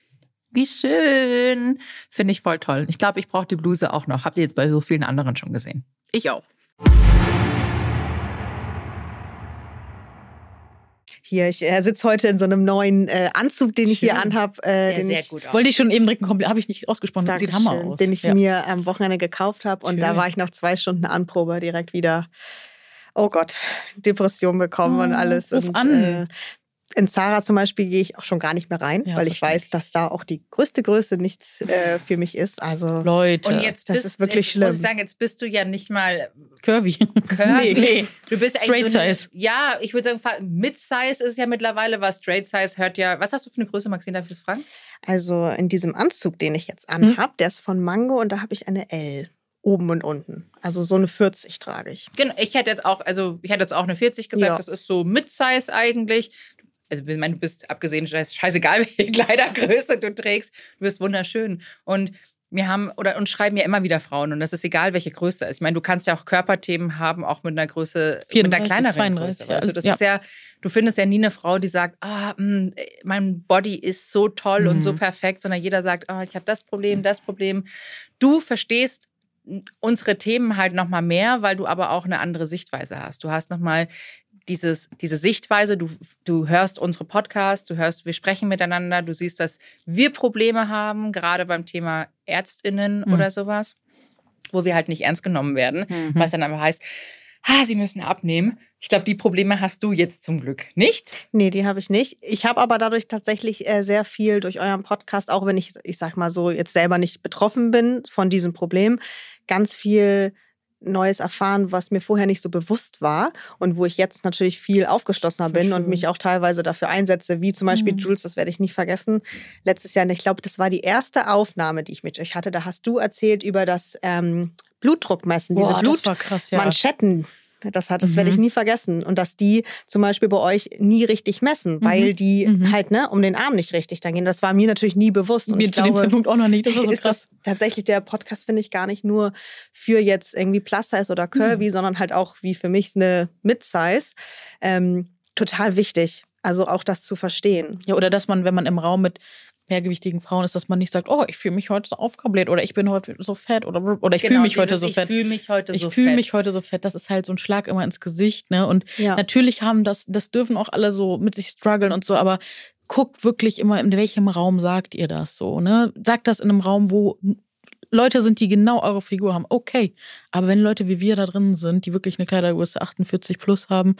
Wie schön. Finde ich voll toll. Ich glaube, ich brauche die Bluse auch noch. Habt ihr jetzt bei so vielen anderen schon gesehen? Ich auch. hier, ich äh, sitze heute in so einem neuen äh, Anzug, den ich hier Schön. anhab, äh, den ich gut Wollte ich schon eben direkt ein Kompliment, habe ich nicht ausgesprochen, das sieht Hammer aus. den ich ja. mir am Wochenende gekauft habe. Und da Schön. war ich noch zwei Stunden Anprobe direkt wieder, oh Gott, Depression bekommen und Oh, alles. ruf und, an. Äh, in Zara zum Beispiel gehe ich auch schon gar nicht mehr rein, Ja, weil ich weiß, dass da auch die größte Größe nichts äh, für mich ist. Also Leute. Und jetzt Das bist, ist wirklich jetzt schlimm. Muss ich sagen, jetzt bist du ja nicht mal Curvy. curvy. Nee. Du bist Straight eigentlich so eine, size. Ja, ich würde sagen, fa- Mid-Size ist ja mittlerweile was. Straight Size hört ja. Was hast du für eine Größe, Maxine? Darf ich das fragen? Also in diesem Anzug, den ich jetzt Hm. anhab, der ist von Mango und da habe ich eine L. Oben und unten. Also so eine 40 trage ich. Genau, ich hätte jetzt auch, also ich hätte jetzt auch eine 40 gesagt, Ja. das ist so Mid-Size eigentlich. Also ich meine, du bist abgesehen, scheiß- scheißegal, welche Kleidergröße du trägst, du bist wunderschön. Und wir haben, oder uns schreiben ja immer wieder Frauen und das ist egal, welche Größe ist. Ich meine, du kannst ja auch Körperthemen haben, auch mit einer Größe, mit einer 34, kleineren 32, Größe. Also das ja. ist ja, du findest ja nie eine Frau, die sagt, ah, mh, mein Body ist so toll und so Mhm. perfekt, sondern jeder sagt, ah, ich habe das Problem, das Problem. Du verstehst unsere Themen halt noch mal mehr, weil du aber auch eine andere Sichtweise hast. Du hast noch mal dieses, diese Sichtweise, du, du hörst unsere Podcasts, du hörst, wir sprechen miteinander, du siehst, dass wir Probleme haben, gerade beim Thema ÄrztInnen Mhm. oder sowas, wo wir halt nicht ernst genommen werden, Mhm. was dann aber heißt, ah, sie müssen abnehmen. Ich glaube, die Probleme hast du jetzt zum Glück nicht. Nee, die habe ich nicht. Ich habe aber dadurch tatsächlich äh, sehr viel durch euren Podcast, auch wenn ich, ich sag mal so, jetzt selber nicht betroffen bin von diesem Problem, ganz viel Neues erfahren, was mir vorher nicht so bewusst war und wo ich jetzt natürlich viel aufgeschlossener bin und mich auch teilweise dafür einsetze, wie zum Beispiel Mhm. Jules, das werde ich nicht vergessen. Letztes Jahr, ich glaube, das war die erste Aufnahme, die ich mit euch hatte. Da hast du erzählt über das ähm, Blutdruckmessen, diese Boah, Blut das war krass, ja. Das, hat, das werde ich Mhm. nie vergessen. Und dass die zum Beispiel bei euch nie richtig messen, weil die Mhm. halt ne, um den Arm nicht richtig dann gehen. Das war mir natürlich nie bewusst. Und Mir ich zu dem glaube, Zeitpunkt auch noch nicht. Das war so ist krass. das tatsächlich der Podcast, finde ich, gar nicht nur für jetzt irgendwie Plus-Size oder Curvy, Mhm. sondern halt auch wie für mich eine Mid-Size. Ähm, total wichtig. Also auch das zu verstehen. Ja, oder dass man, wenn man im Raum mit mehrgewichtigen Frauen ist, dass man nicht sagt, oh, ich fühle mich heute so aufgebläht oder ich bin heute so fett oder, oder ich fühle Genau, mich heute dieses so Ich fett. fühle mich heute Ich so fühle fett. mich heute so fett. Das ist halt so ein Schlag immer ins Gesicht, ne? Und Ja. natürlich haben das, das dürfen auch alle so mit sich strugglen und so, aber guckt wirklich immer, in welchem Raum sagt ihr das so, ne? Sagt das in einem Raum, wo Leute sind, die genau eure Figur haben. Okay. Aber wenn Leute wie wir da drin sind, die wirklich eine Kleidergröße 48 plus haben,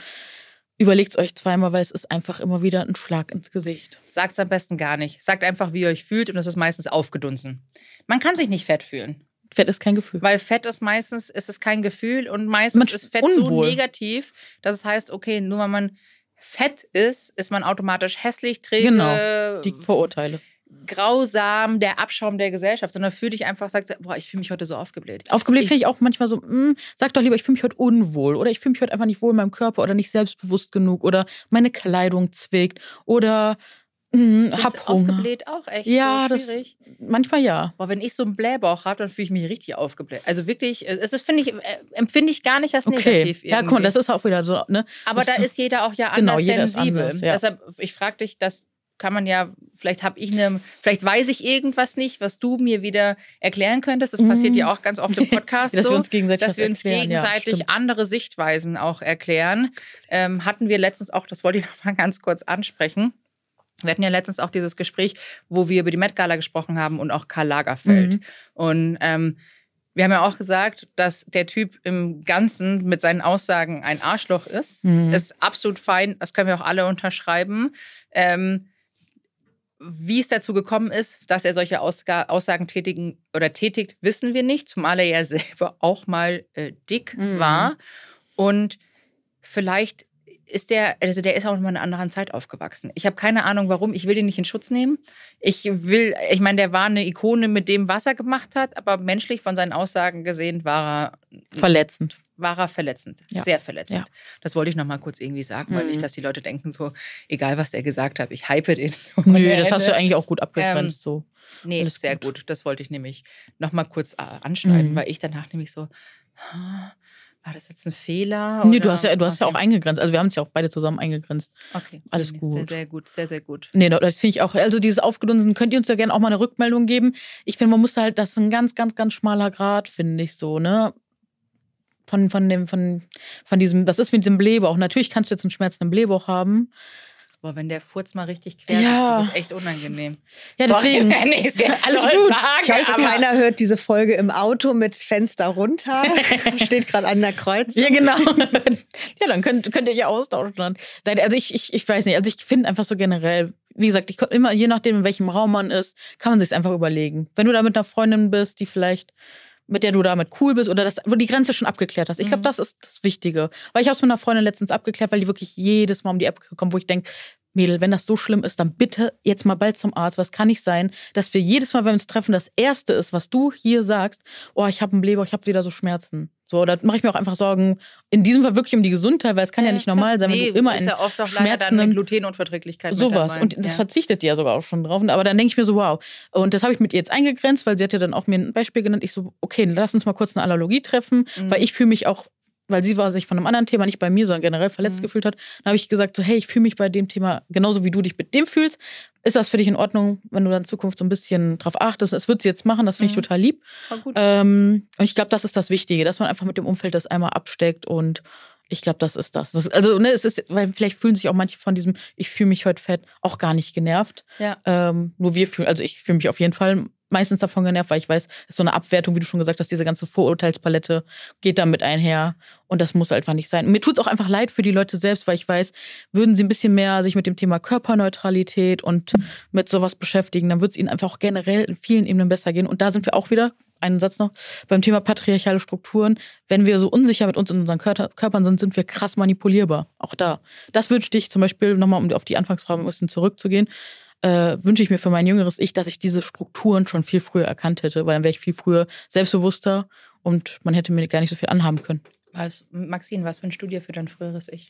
überlegt es euch zweimal, weil es ist einfach immer wieder ein Schlag ins Gesicht. Sagt es am besten gar nicht. Sagt einfach, wie ihr euch fühlt und das ist meistens aufgedunsen. Man kann sich nicht fett fühlen, Fett ist kein Gefühl. weil Fett ist meistens ist es kein Gefühl und meistens Man ist Fett unwohl. so negativ, dass es heißt, okay, nur weil man fett ist, ist man automatisch hässlich, träge, Genau, Die Vorurteile. Grausam, der Abschaum der Gesellschaft, sondern fühl dich einfach, sagt, boah, ich fühle mich heute so aufgebläht. Aufgebläht finde ich auch manchmal so, mh, sag doch lieber, ich fühle mich heute unwohl oder ich fühle mich heute einfach nicht wohl in meinem Körper oder nicht selbstbewusst genug oder meine Kleidung zwickt oder mh, Findest hab Hunger. Aufgebläht auch echt Ja, so das- schwierig. Manchmal ja. Boah, wenn ich so einen Blähbauch habe, dann fühle ich mich richtig aufgebläht. Also wirklich, äh, es ist, finde ich, äh, empfinde ich gar nicht als Okay. negativ. Ja, guck mal, irgendwie. das ist auch wieder so, ne? Aber das da ist jeder auch ja Genau, anders jeder ist sensibel. anders, ja. Deshalb, ich frage dich, das kann man ja, vielleicht habe ich eine, vielleicht weiß ich irgendwas nicht, was du mir wieder erklären könntest. Das passiert Mhm. ja auch ganz oft im Podcast dass so. wir uns gegenseitig dass wir uns erklären. Ja, gegenseitig stimmt. andere Sichtweisen auch erklären. Ähm, hatten wir letztens auch, das wollte ich noch mal ganz kurz ansprechen. Wir hatten ja letztens auch dieses Gespräch, wo wir über die Met Gala gesprochen haben und auch Karl Lagerfeld. Mhm. Und ähm, wir haben ja auch gesagt, dass der Typ im Ganzen mit seinen Aussagen ein Arschloch ist. Mhm. Ist absolut fein, das können wir auch alle unterschreiben. Ähm, wie es dazu gekommen ist, dass er solche Ausga Aussagen tätigen oder tätigt, wissen wir nicht, zumal er ja selber auch mal äh, dick Mhm. war. Und vielleicht ist der, also der ist auch in einer anderen Zeit aufgewachsen. Ich habe keine Ahnung, warum. Ich will den nicht in Schutz nehmen. Ich will, ich meine, der war eine Ikone mit dem, was er gemacht hat, aber menschlich von seinen Aussagen gesehen war er Verletzend. war er verletzend, Ja. sehr verletzend. Ja. Das wollte ich noch mal kurz irgendwie sagen, weil Mhm. nicht, dass die Leute denken so, egal was der gesagt hat, ich hype den. Nö, das hast du eigentlich auch gut abgegrenzt. so. Nee, alles sehr gut. gut. Das wollte ich nämlich noch mal kurz äh, anschneiden, Mhm. weil ich danach nämlich so, war das jetzt ein Fehler? Nee, du hast ja, du hast ja auch Okay. eingegrenzt. Also wir haben es ja auch beide zusammen eingegrenzt. Okay, alles nee, gut. Sehr, sehr gut, sehr, sehr gut. Nee, das finde ich auch. Also dieses Aufgedunsen, könnt ihr uns ja gerne auch mal eine Rückmeldung geben. Ich finde, man muss halt, das ist ein ganz, ganz, ganz schmaler Grad, finde ich so, ne? Von, von dem, von, von diesem, das ist wie mit dem Blähbauch. Natürlich kannst du jetzt einen schmerzenden Blähbauch haben. Boah, wenn der Furz mal richtig quer Ja. ist, das ist echt unangenehm. Ja, Sorry, deswegen. wenn jetzt Alles gut. sage, Ich weiß, keiner hört diese Folge im Auto mit Fenster runter. Steht gerade an der Kreuz. Ja, genau. ja, dann könnt, könnt ihr ja austauschen. Dann. Nein, Also ich, ich, ich weiß nicht, also ich finde einfach so generell, wie gesagt, ich, immer je nachdem, in welchem Raum man ist, kann man sich einfach überlegen. Wenn du da mit einer Freundin bist, die vielleicht mit der du damit cool bist oder das, wo die Grenze schon abgeklärt hast. Ich glaube, Mhm. das ist das Wichtige. Weil ich habe es mit einer Freundin letztens abgeklärt, weil die wirklich jedes Mal um die Ecke kommt, wo ich denke, Mädel, wenn das so schlimm ist, dann bitte jetzt mal bald zum Arzt. Was kann nicht sein, dass wir jedes Mal, wenn wir uns treffen, das Erste ist, was du hier sagst, oh, ich habe einen Blähbauch, ich habe wieder so Schmerzen. So, da mache ich mir auch einfach Sorgen, in diesem Fall wirklich um die Gesundheit, weil es kann ja, nicht klar. normal sein, nee, wenn du immer ist ja oft auch Schmerzen dann eine Glutenunverträglichkeit sowas. Und das ja. verzichtet die ja sogar auch schon drauf. Aber dann denke ich mir so, wow. Und das habe ich mit ihr jetzt eingegrenzt, weil sie hat ja dann auch mir ein Beispiel genannt. Ich so, okay, lass uns mal kurz eine Allergie treffen, Mhm. weil ich fühle mich auch, weil sie war sich von einem anderen Thema nicht bei mir, sondern generell verletzt Mhm. gefühlt hat. Dann habe ich gesagt, so, hey, ich fühle mich bei dem Thema genauso wie du dich mit dem fühlst. Ist das für dich in Ordnung, wenn du dann in Zukunft so ein bisschen drauf achtest? Das wird sie jetzt machen, das finde ich Mhm. total lieb. Ähm, und ich glaube, das ist das Wichtige, dass man einfach mit dem Umfeld das einmal absteckt und ich glaube, das ist das. das. Also, ne, es ist, weil vielleicht fühlen sich auch manche von diesem, ich fühle mich heute fett, auch gar nicht genervt. Ja. Ähm, nur wir fühlen, also ich fühle mich auf jeden Fall meistens davon genervt, weil ich weiß, ist so eine Abwertung, wie du schon gesagt hast, diese ganze Vorurteilspalette geht damit einher und das muss einfach nicht sein. Mir tut es auch einfach leid für die Leute selbst, weil ich weiß, würden sie ein bisschen mehr sich mit dem Thema Körperneutralität und mit sowas beschäftigen, dann wird es ihnen einfach auch generell in vielen Ebenen besser gehen. Und da sind wir auch wieder, einen Satz noch, beim Thema patriarchale Strukturen. Wenn wir so unsicher mit uns in unseren Körper, Körpern sind, sind wir krass manipulierbar. Auch da. Das wünschte ich zum Beispiel, nochmal um auf die Anfangsfrage ein bisschen zurückzugehen, äh, wünsche ich mir für mein jüngeres Ich, dass ich diese Strukturen schon viel früher erkannt hätte, weil dann wäre ich viel früher selbstbewusster und man hätte mir gar nicht so viel anhaben können. Was, Maxine, was wünschst du dir für dein früheres Ich?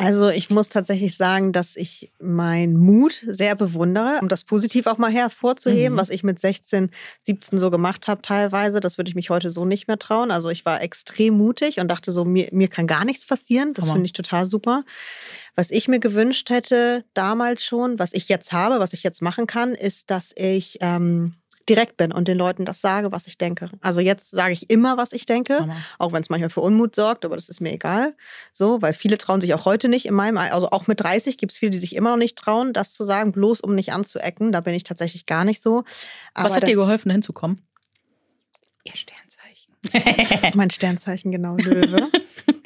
Also ich muss tatsächlich sagen, dass ich meinen Mut sehr bewundere, um das positiv auch mal hervorzuheben, Mhm. was ich mit 16, 17 so gemacht habe teilweise. Das würde ich mich heute so nicht mehr trauen. Also ich war extrem mutig und dachte so, mir, mir kann gar nichts passieren. Das finde ich total super. Was ich mir gewünscht hätte damals schon, was ich jetzt habe, was ich jetzt machen kann, ist, dass ich ähm, direkt bin und den Leuten das sage, was ich denke. Also jetzt sage ich immer, was ich denke. Hammer. Auch wenn es manchmal für Unmut sorgt, aber das ist mir egal. So, weil viele trauen sich auch heute nicht in meinem, Al- also auch mit 30 gibt es viele, die sich immer noch nicht trauen, das zu sagen, bloß um nicht anzuecken. Da bin ich tatsächlich gar nicht so. Aber Was hat das, dir geholfen, hinzukommen? Ihr Sternzeichen. Mein Sternzeichen, genau, Löwe.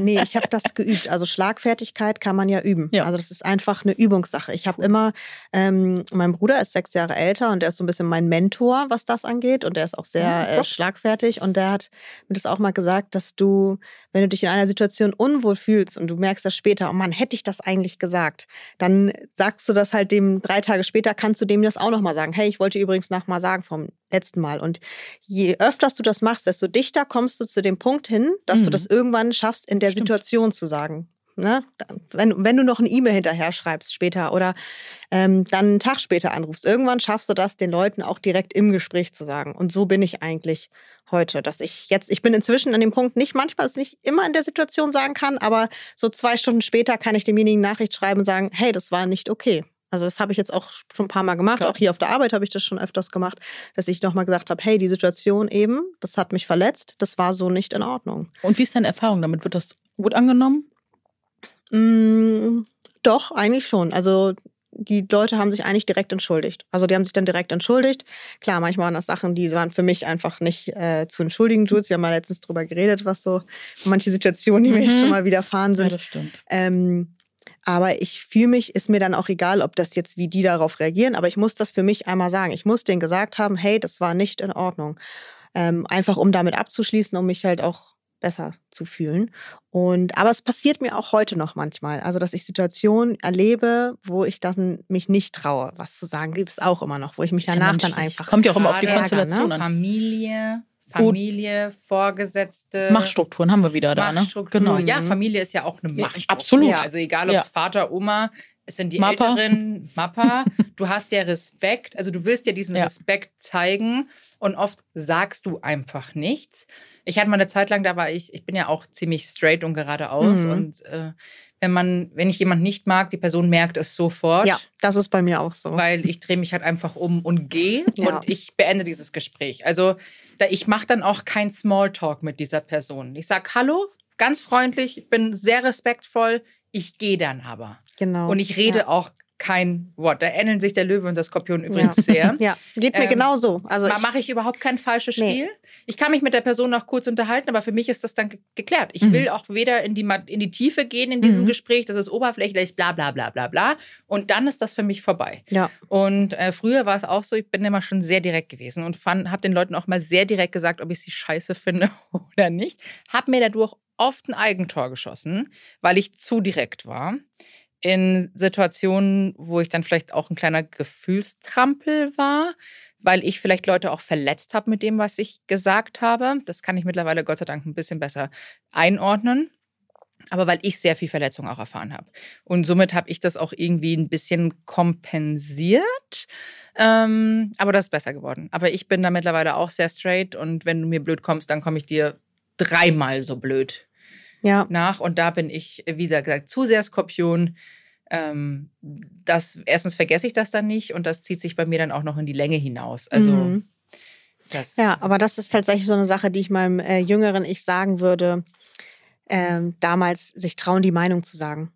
Nee, ich habe das geübt. Also Schlagfertigkeit kann man ja üben. Ja. Also das ist einfach eine Übungssache. Ich habe immer, ähm, mein Bruder ist sechs Jahre älter und der ist so ein bisschen mein Mentor, was das angeht. Und der ist auch sehr Ja, äh, schlagfertig. Und der hat mir das auch mal gesagt, dass du, wenn du dich in einer Situation unwohl fühlst und du merkst das später, oh Mann, hätte ich das eigentlich gesagt, dann sagst du das halt dem drei Tage später, kannst du dem das auch nochmal sagen. Hey, ich wollte übrigens noch mal sagen vom letzten Mal. Und je öfters du das machst, desto dichter kommst du zu dem Punkt hin, dass du Mhm. das irgendwann schaffst, in der Stimmt. Situation zu sagen. Ne? Wenn, wenn du noch eine E-Mail hinterher schreibst später oder ähm, dann einen Tag später anrufst, irgendwann schaffst du das, den Leuten auch direkt im Gespräch zu sagen. Und so bin ich eigentlich heute, dass ich jetzt, ich bin inzwischen an dem Punkt, nicht manchmal es nicht immer in der Situation sagen kann, aber so zwei Stunden später kann ich demjenigen Nachricht schreiben und sagen, hey, das war nicht okay. Also das habe ich jetzt auch schon ein paar Mal gemacht. Klar. Auch hier auf der Arbeit habe ich das schon öfters gemacht, dass ich nochmal gesagt habe, hey, die Situation eben, das hat mich verletzt, das war so nicht in Ordnung. Und wie ist deine Erfahrung damit? Wird das gut angenommen? Mm, doch, eigentlich schon. Also die Leute haben sich eigentlich direkt entschuldigt. Also die haben sich dann direkt entschuldigt. Klar, manchmal waren das Sachen, die waren für mich einfach nicht äh, zu entschuldigen. Jules, wir haben mal letztens drüber geredet, was so manche Situationen, die mir Mhm. schon mal widerfahren Ja, sind. das stimmt. Ähm, aber ich fühle mich, ist mir dann auch egal, ob das jetzt, wie die darauf reagieren, aber ich muss das für mich einmal sagen. Ich muss denen gesagt haben, hey, das war nicht in Ordnung. Ähm, einfach um damit abzuschließen, um mich halt auch besser zu fühlen. Und aber es passiert mir auch heute noch manchmal. Also, dass ich Situationen erlebe, wo ich dann mich nicht traue, was zu sagen, gibt es auch immer noch, wo ich mich danach dann einfach. Kommt ja auch immer auf die Gerade Konstellation an. Familie, Familie, Vorgesetzte. Machtstrukturen haben wir wieder da, ne? Genau. Ja, Familie ist ja auch eine Ja, Machtstruktur. absolut. Also egal, ob Ja. es Vater, Oma, es sind die Mappa. Älteren, Mappa. Du hast ja Respekt, also du willst ja diesen Ja. Respekt zeigen und oft sagst du einfach nichts. Ich hatte mal eine Zeit lang, da war ich, ich bin ja auch ziemlich straight und geradeaus Mhm. und äh, wenn man, wenn ich jemanden nicht mag, die Person merkt es sofort. Ja, das ist bei mir auch so. Weil ich drehe mich halt einfach um und gehe Ja. und ich beende dieses Gespräch. Also ich mache dann auch kein Smalltalk mit dieser Person. Ich sage Hallo, ganz freundlich, ich bin sehr respektvoll, Ich gehe dann aber. Genau. Und ich rede ja. auch kein Wort. Da ähneln sich der Löwe und das Skorpion übrigens sehr. Ja, geht mir Ähm, genau so. Also mache ich überhaupt kein falsches Nee. Spiel. Ich kann mich mit der Person noch kurz unterhalten, aber für mich ist das dann ge geklärt. Ich Mhm. will auch weder in die, in die Tiefe gehen in diesem Mhm. Gespräch, das ist oberflächlich, bla bla bla bla bla. Und dann ist das für mich vorbei. ja, Und äh, früher war es auch so, ich bin immer schon sehr direkt gewesen und habe den Leuten auch mal sehr direkt gesagt, ob ich sie scheiße finde oder nicht. Habe mir dadurch oft ein Eigentor geschossen, weil ich zu direkt war. In Situationen, wo ich dann vielleicht auch ein kleiner Gefühlstrampel war, weil ich vielleicht Leute auch verletzt habe mit dem, was ich gesagt habe. Das kann ich mittlerweile Gott sei Dank ein bisschen besser einordnen. Aber weil ich sehr viel Verletzung auch erfahren habe. Und somit habe ich das auch irgendwie ein bisschen kompensiert. Ähm, aber das ist besser geworden. Aber ich bin da mittlerweile auch sehr straight. Und wenn du mir blöd kommst, dann komme ich dir dreimal so blöd ja. nach. Und da bin ich, wie gesagt, zu sehr Skorpion. Ähm, das, erstens vergesse ich das dann nicht und das zieht sich bei mir dann auch noch in die Länge hinaus. Also Mhm. das. Ja, aber das ist tatsächlich so eine Sache, die ich meinem äh, jüngeren Ich sagen würde, ähm, damals sich trauen, die Meinung zu sagen.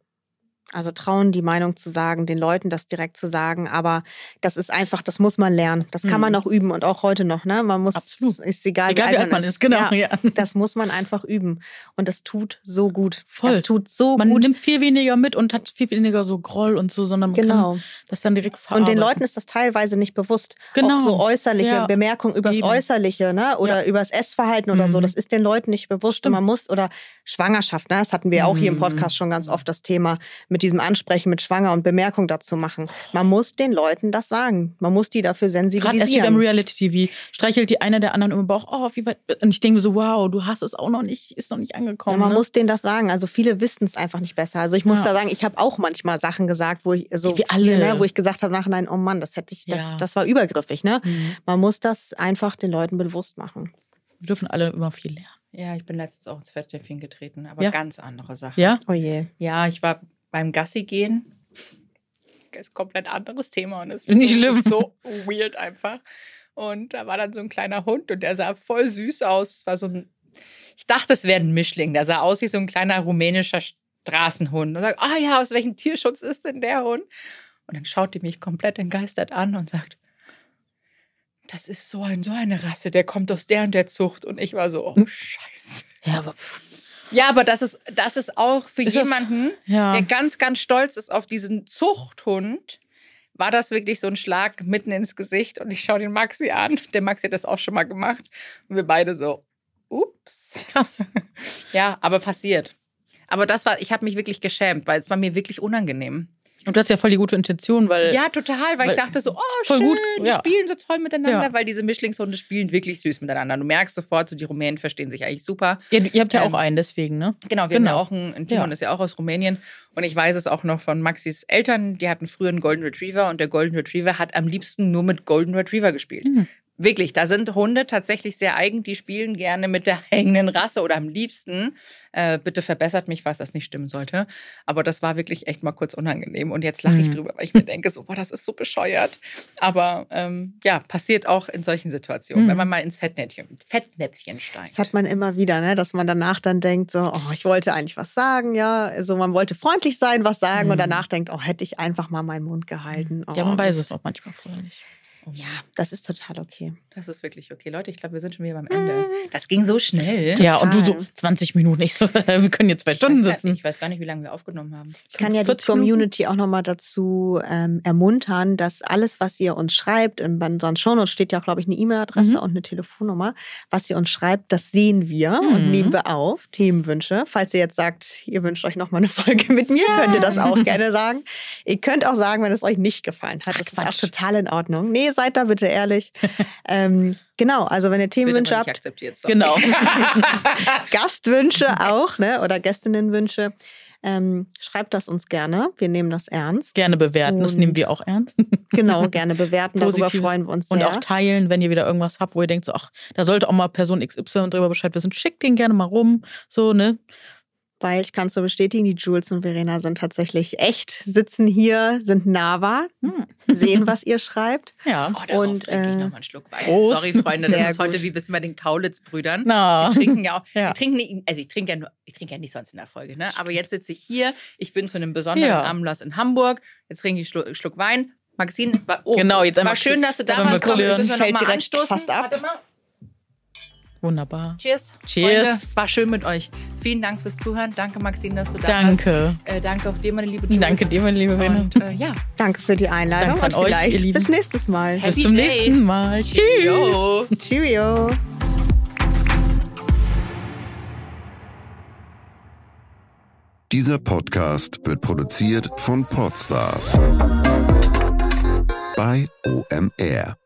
Also trauen, die Meinung zu sagen, den Leuten das direkt zu sagen. Aber das ist einfach, das muss man lernen. Das kann man Mhm. auch üben und auch heute noch. Ne? Man muss, Absolut. ist egal, Egal wie alt man ist, genau. Ja, Ja. das muss man einfach üben. Und das tut so gut. Voll. Das tut so Man gut. nimmt viel weniger mit und hat viel weniger so Groll und so, sondern man Genau. kann das dann direkt Und verarbeiten. den Leuten ist das teilweise nicht bewusst. Genau. Auch so äußerliche Ja. Bemerkungen übers Eben. Äußerliche, ne? Oder Ja. übers Essverhalten oder so. Mhm. Das ist den Leuten nicht bewusst. Und Stimmt. man muss, oder Schwangerschaft, ne? Das hatten wir auch hier im Mhm. Podcast schon ganz oft das Thema mit diesem Ansprechen mit Schwanger und Bemerkung dazu machen. Man muss den Leuten das sagen. Man muss die dafür Gerade erst wieder im sensibilisieren. Reality-TV streichelt die eine der anderen im Bauch. Oh, wie weit. Und ich denke mir so, wow, du hast es auch noch nicht, ist noch nicht Ja, angekommen. man ne? muss denen das sagen. Also viele wissen es einfach nicht besser. Also ich muss Ja. da sagen, ich habe auch manchmal Sachen gesagt, wo ich so Wir alle. ne, wo ich gesagt habe, nachhinein, oh Mann, das hätte ich, das, Ja. das war übergriffig, ne? Mhm. Man muss das einfach den Leuten bewusst machen. Wir dürfen alle immer viel lernen. Ja, ich bin letztens auch ins Fettnäpfchen getreten, aber Ja. ganz andere Sache. Ja? Oh je. Ja, ich war beim Gassi gehen. Das ist ein komplett anderes Thema und es Ist nicht so, schlimm. so weird einfach. Und da war dann so ein kleiner Hund und der sah voll süß aus. Es war so ein, ich dachte, es wäre ein Mischling. Der sah aus wie so ein kleiner rumänischer Straßenhund. Und sagt, ah ja, aus welchem Tierschutz ist denn der Hund? Und dann schaut die mich komplett entgeistert an und sagt, das ist so, ein, so eine Rasse, der kommt aus der und der Zucht. Und ich war so, oh Scheiße. Ja, aber pff, Ja, aber das ist, das ist auch für Ist das- jemanden, ja. der ganz, ganz stolz ist auf diesen Zuchthund, war das wirklich so ein Schlag mitten ins Gesicht. Und ich schaue den Maxi an. Der Maxi hat das auch schon mal gemacht. Und wir beide so, ups. Ja, aber passiert. Aber das war, ich habe mich wirklich geschämt, weil es war mir wirklich unangenehm. Und du hast ja voll die gute Intention, weil. Ja, total, weil, weil- ich dachte so, oh, voll schön, gut, die ja. spielen so toll miteinander, Ja. weil diese Mischlingshunde spielen wirklich süß miteinander. Du merkst sofort, so die Rumänen verstehen sich eigentlich super. Ja, ihr habt ja Ähm, auch einen, deswegen, ne? Genau, wir haben ja Genau. auch einen, einen Timon Ja. ist ja auch aus Rumänien und ich weiß es auch noch von Maxis Eltern, die hatten früher einen Golden Retriever und der Golden Retriever hat am liebsten nur mit Golden Retriever gespielt. Mhm. Wirklich, da sind Hunde tatsächlich sehr eigen, die spielen gerne mit der eigenen Rasse oder am liebsten. Äh, bitte verbessert mich, was das nicht stimmen sollte. Aber das war wirklich echt mal kurz unangenehm und jetzt lache ich Mhm. drüber, weil ich mir denke, so, boah, das ist so bescheuert. Aber ähm, ja, passiert auch in solchen Situationen, Mhm. wenn man mal ins Fettnäpfchen, Fettnäpfchen steigt. Das hat man immer wieder, ne? dass man danach dann denkt, so, oh, ich wollte eigentlich was sagen, ja. Also man wollte freundlich sein, was sagen Mhm. und danach denkt, oh, hätte ich einfach mal meinen Mund gehalten. Oh, Ja, man weiß es auch manchmal vorher nicht. Ja, das ist total okay. Das ist wirklich okay. Leute, ich glaube, wir sind schon wieder beim Ende. Das ging so schnell. Ja, und du so Total. 20 Minuten. Ich so, wir können jetzt zwei Stunden sitzen. ich weiß gar nicht, wie lange wir aufgenommen haben. Ich kann ja die 40 Minuten? Community auch nochmal dazu ähm, ermuntern, dass alles, was ihr uns schreibt, in unseren Shownotes steht ja auch, glaube ich, eine E-Mail-Adresse Mhm. und eine Telefonnummer, was ihr uns schreibt, das sehen wir und Mhm. nehmen wir auf. Themenwünsche. Falls ihr jetzt sagt, ihr wünscht euch nochmal eine Folge mit mir, könnt ihr das auch gerne sagen. Ihr könnt auch sagen, wenn es euch nicht gefallen hat. Ach, Das ist auch Quatsch. total in Ordnung. Nee, seid da bitte ehrlich. ähm, genau, also wenn ihr Das Themenwünsche habt, akzeptiert. sorry. Genau. Gastwünsche auch, ne? Oder Gästinnenwünsche, ähm, schreibt das uns gerne. Wir nehmen das ernst. Gerne bewerten, das Und- nehmen wir auch ernst. Genau, gerne bewerten. Darüber freuen wir uns Und sehr. auch teilen, wenn ihr wieder irgendwas habt, wo ihr denkt, so, ach, da sollte auch mal Person XY drüber Bescheid wissen. Schickt den gerne mal rum. So, ne? Weil ich kann es nur bestätigen, die Jules und Verena sind tatsächlich echt, sitzen hier, sind nahbar, Hm. sehen, was ihr schreibt. Ja. Oh, Und, trinke ich äh, noch mal einen Schluck Wein. Prost. Sorry, Freunde, das Sehr ist heute gut. wie bis bei den Kaulitz-Brüdern. Na. Die trinken ja auch, Ja. die trinken nicht, also ich trinke ja nur, ich trinke ja nicht sonst in der Folge, ne? Aber jetzt sitze ich hier, ich bin zu einem besonderen Ja. Anlass in Hamburg, jetzt trinke ich einen Schluck, Schluck Wein. Maxine, war, oh, Genau, jetzt war schön, dass du da warst. Komm, klirren. müssen wir noch Fällt mal direkt anstoßen. fast ab. Warte mal. Wunderbar. Cheers. Cheers. Freunde, es war schön mit euch. Vielen Dank fürs Zuhören. Danke, Maxine, dass du da warst. Danke. Äh, danke auch dir, meine liebe Jules. Danke dir, meine liebe Verena. Und äh, ja, Danke für die Einladung Danke an und euch, vielleicht ihr Lieben. bis nächstes Mal. Happy Bis zum Day. nächsten Mal. Tschüss. Cheerio. Cheerio. Dieser Podcast wird produziert von Podstars bei OMR.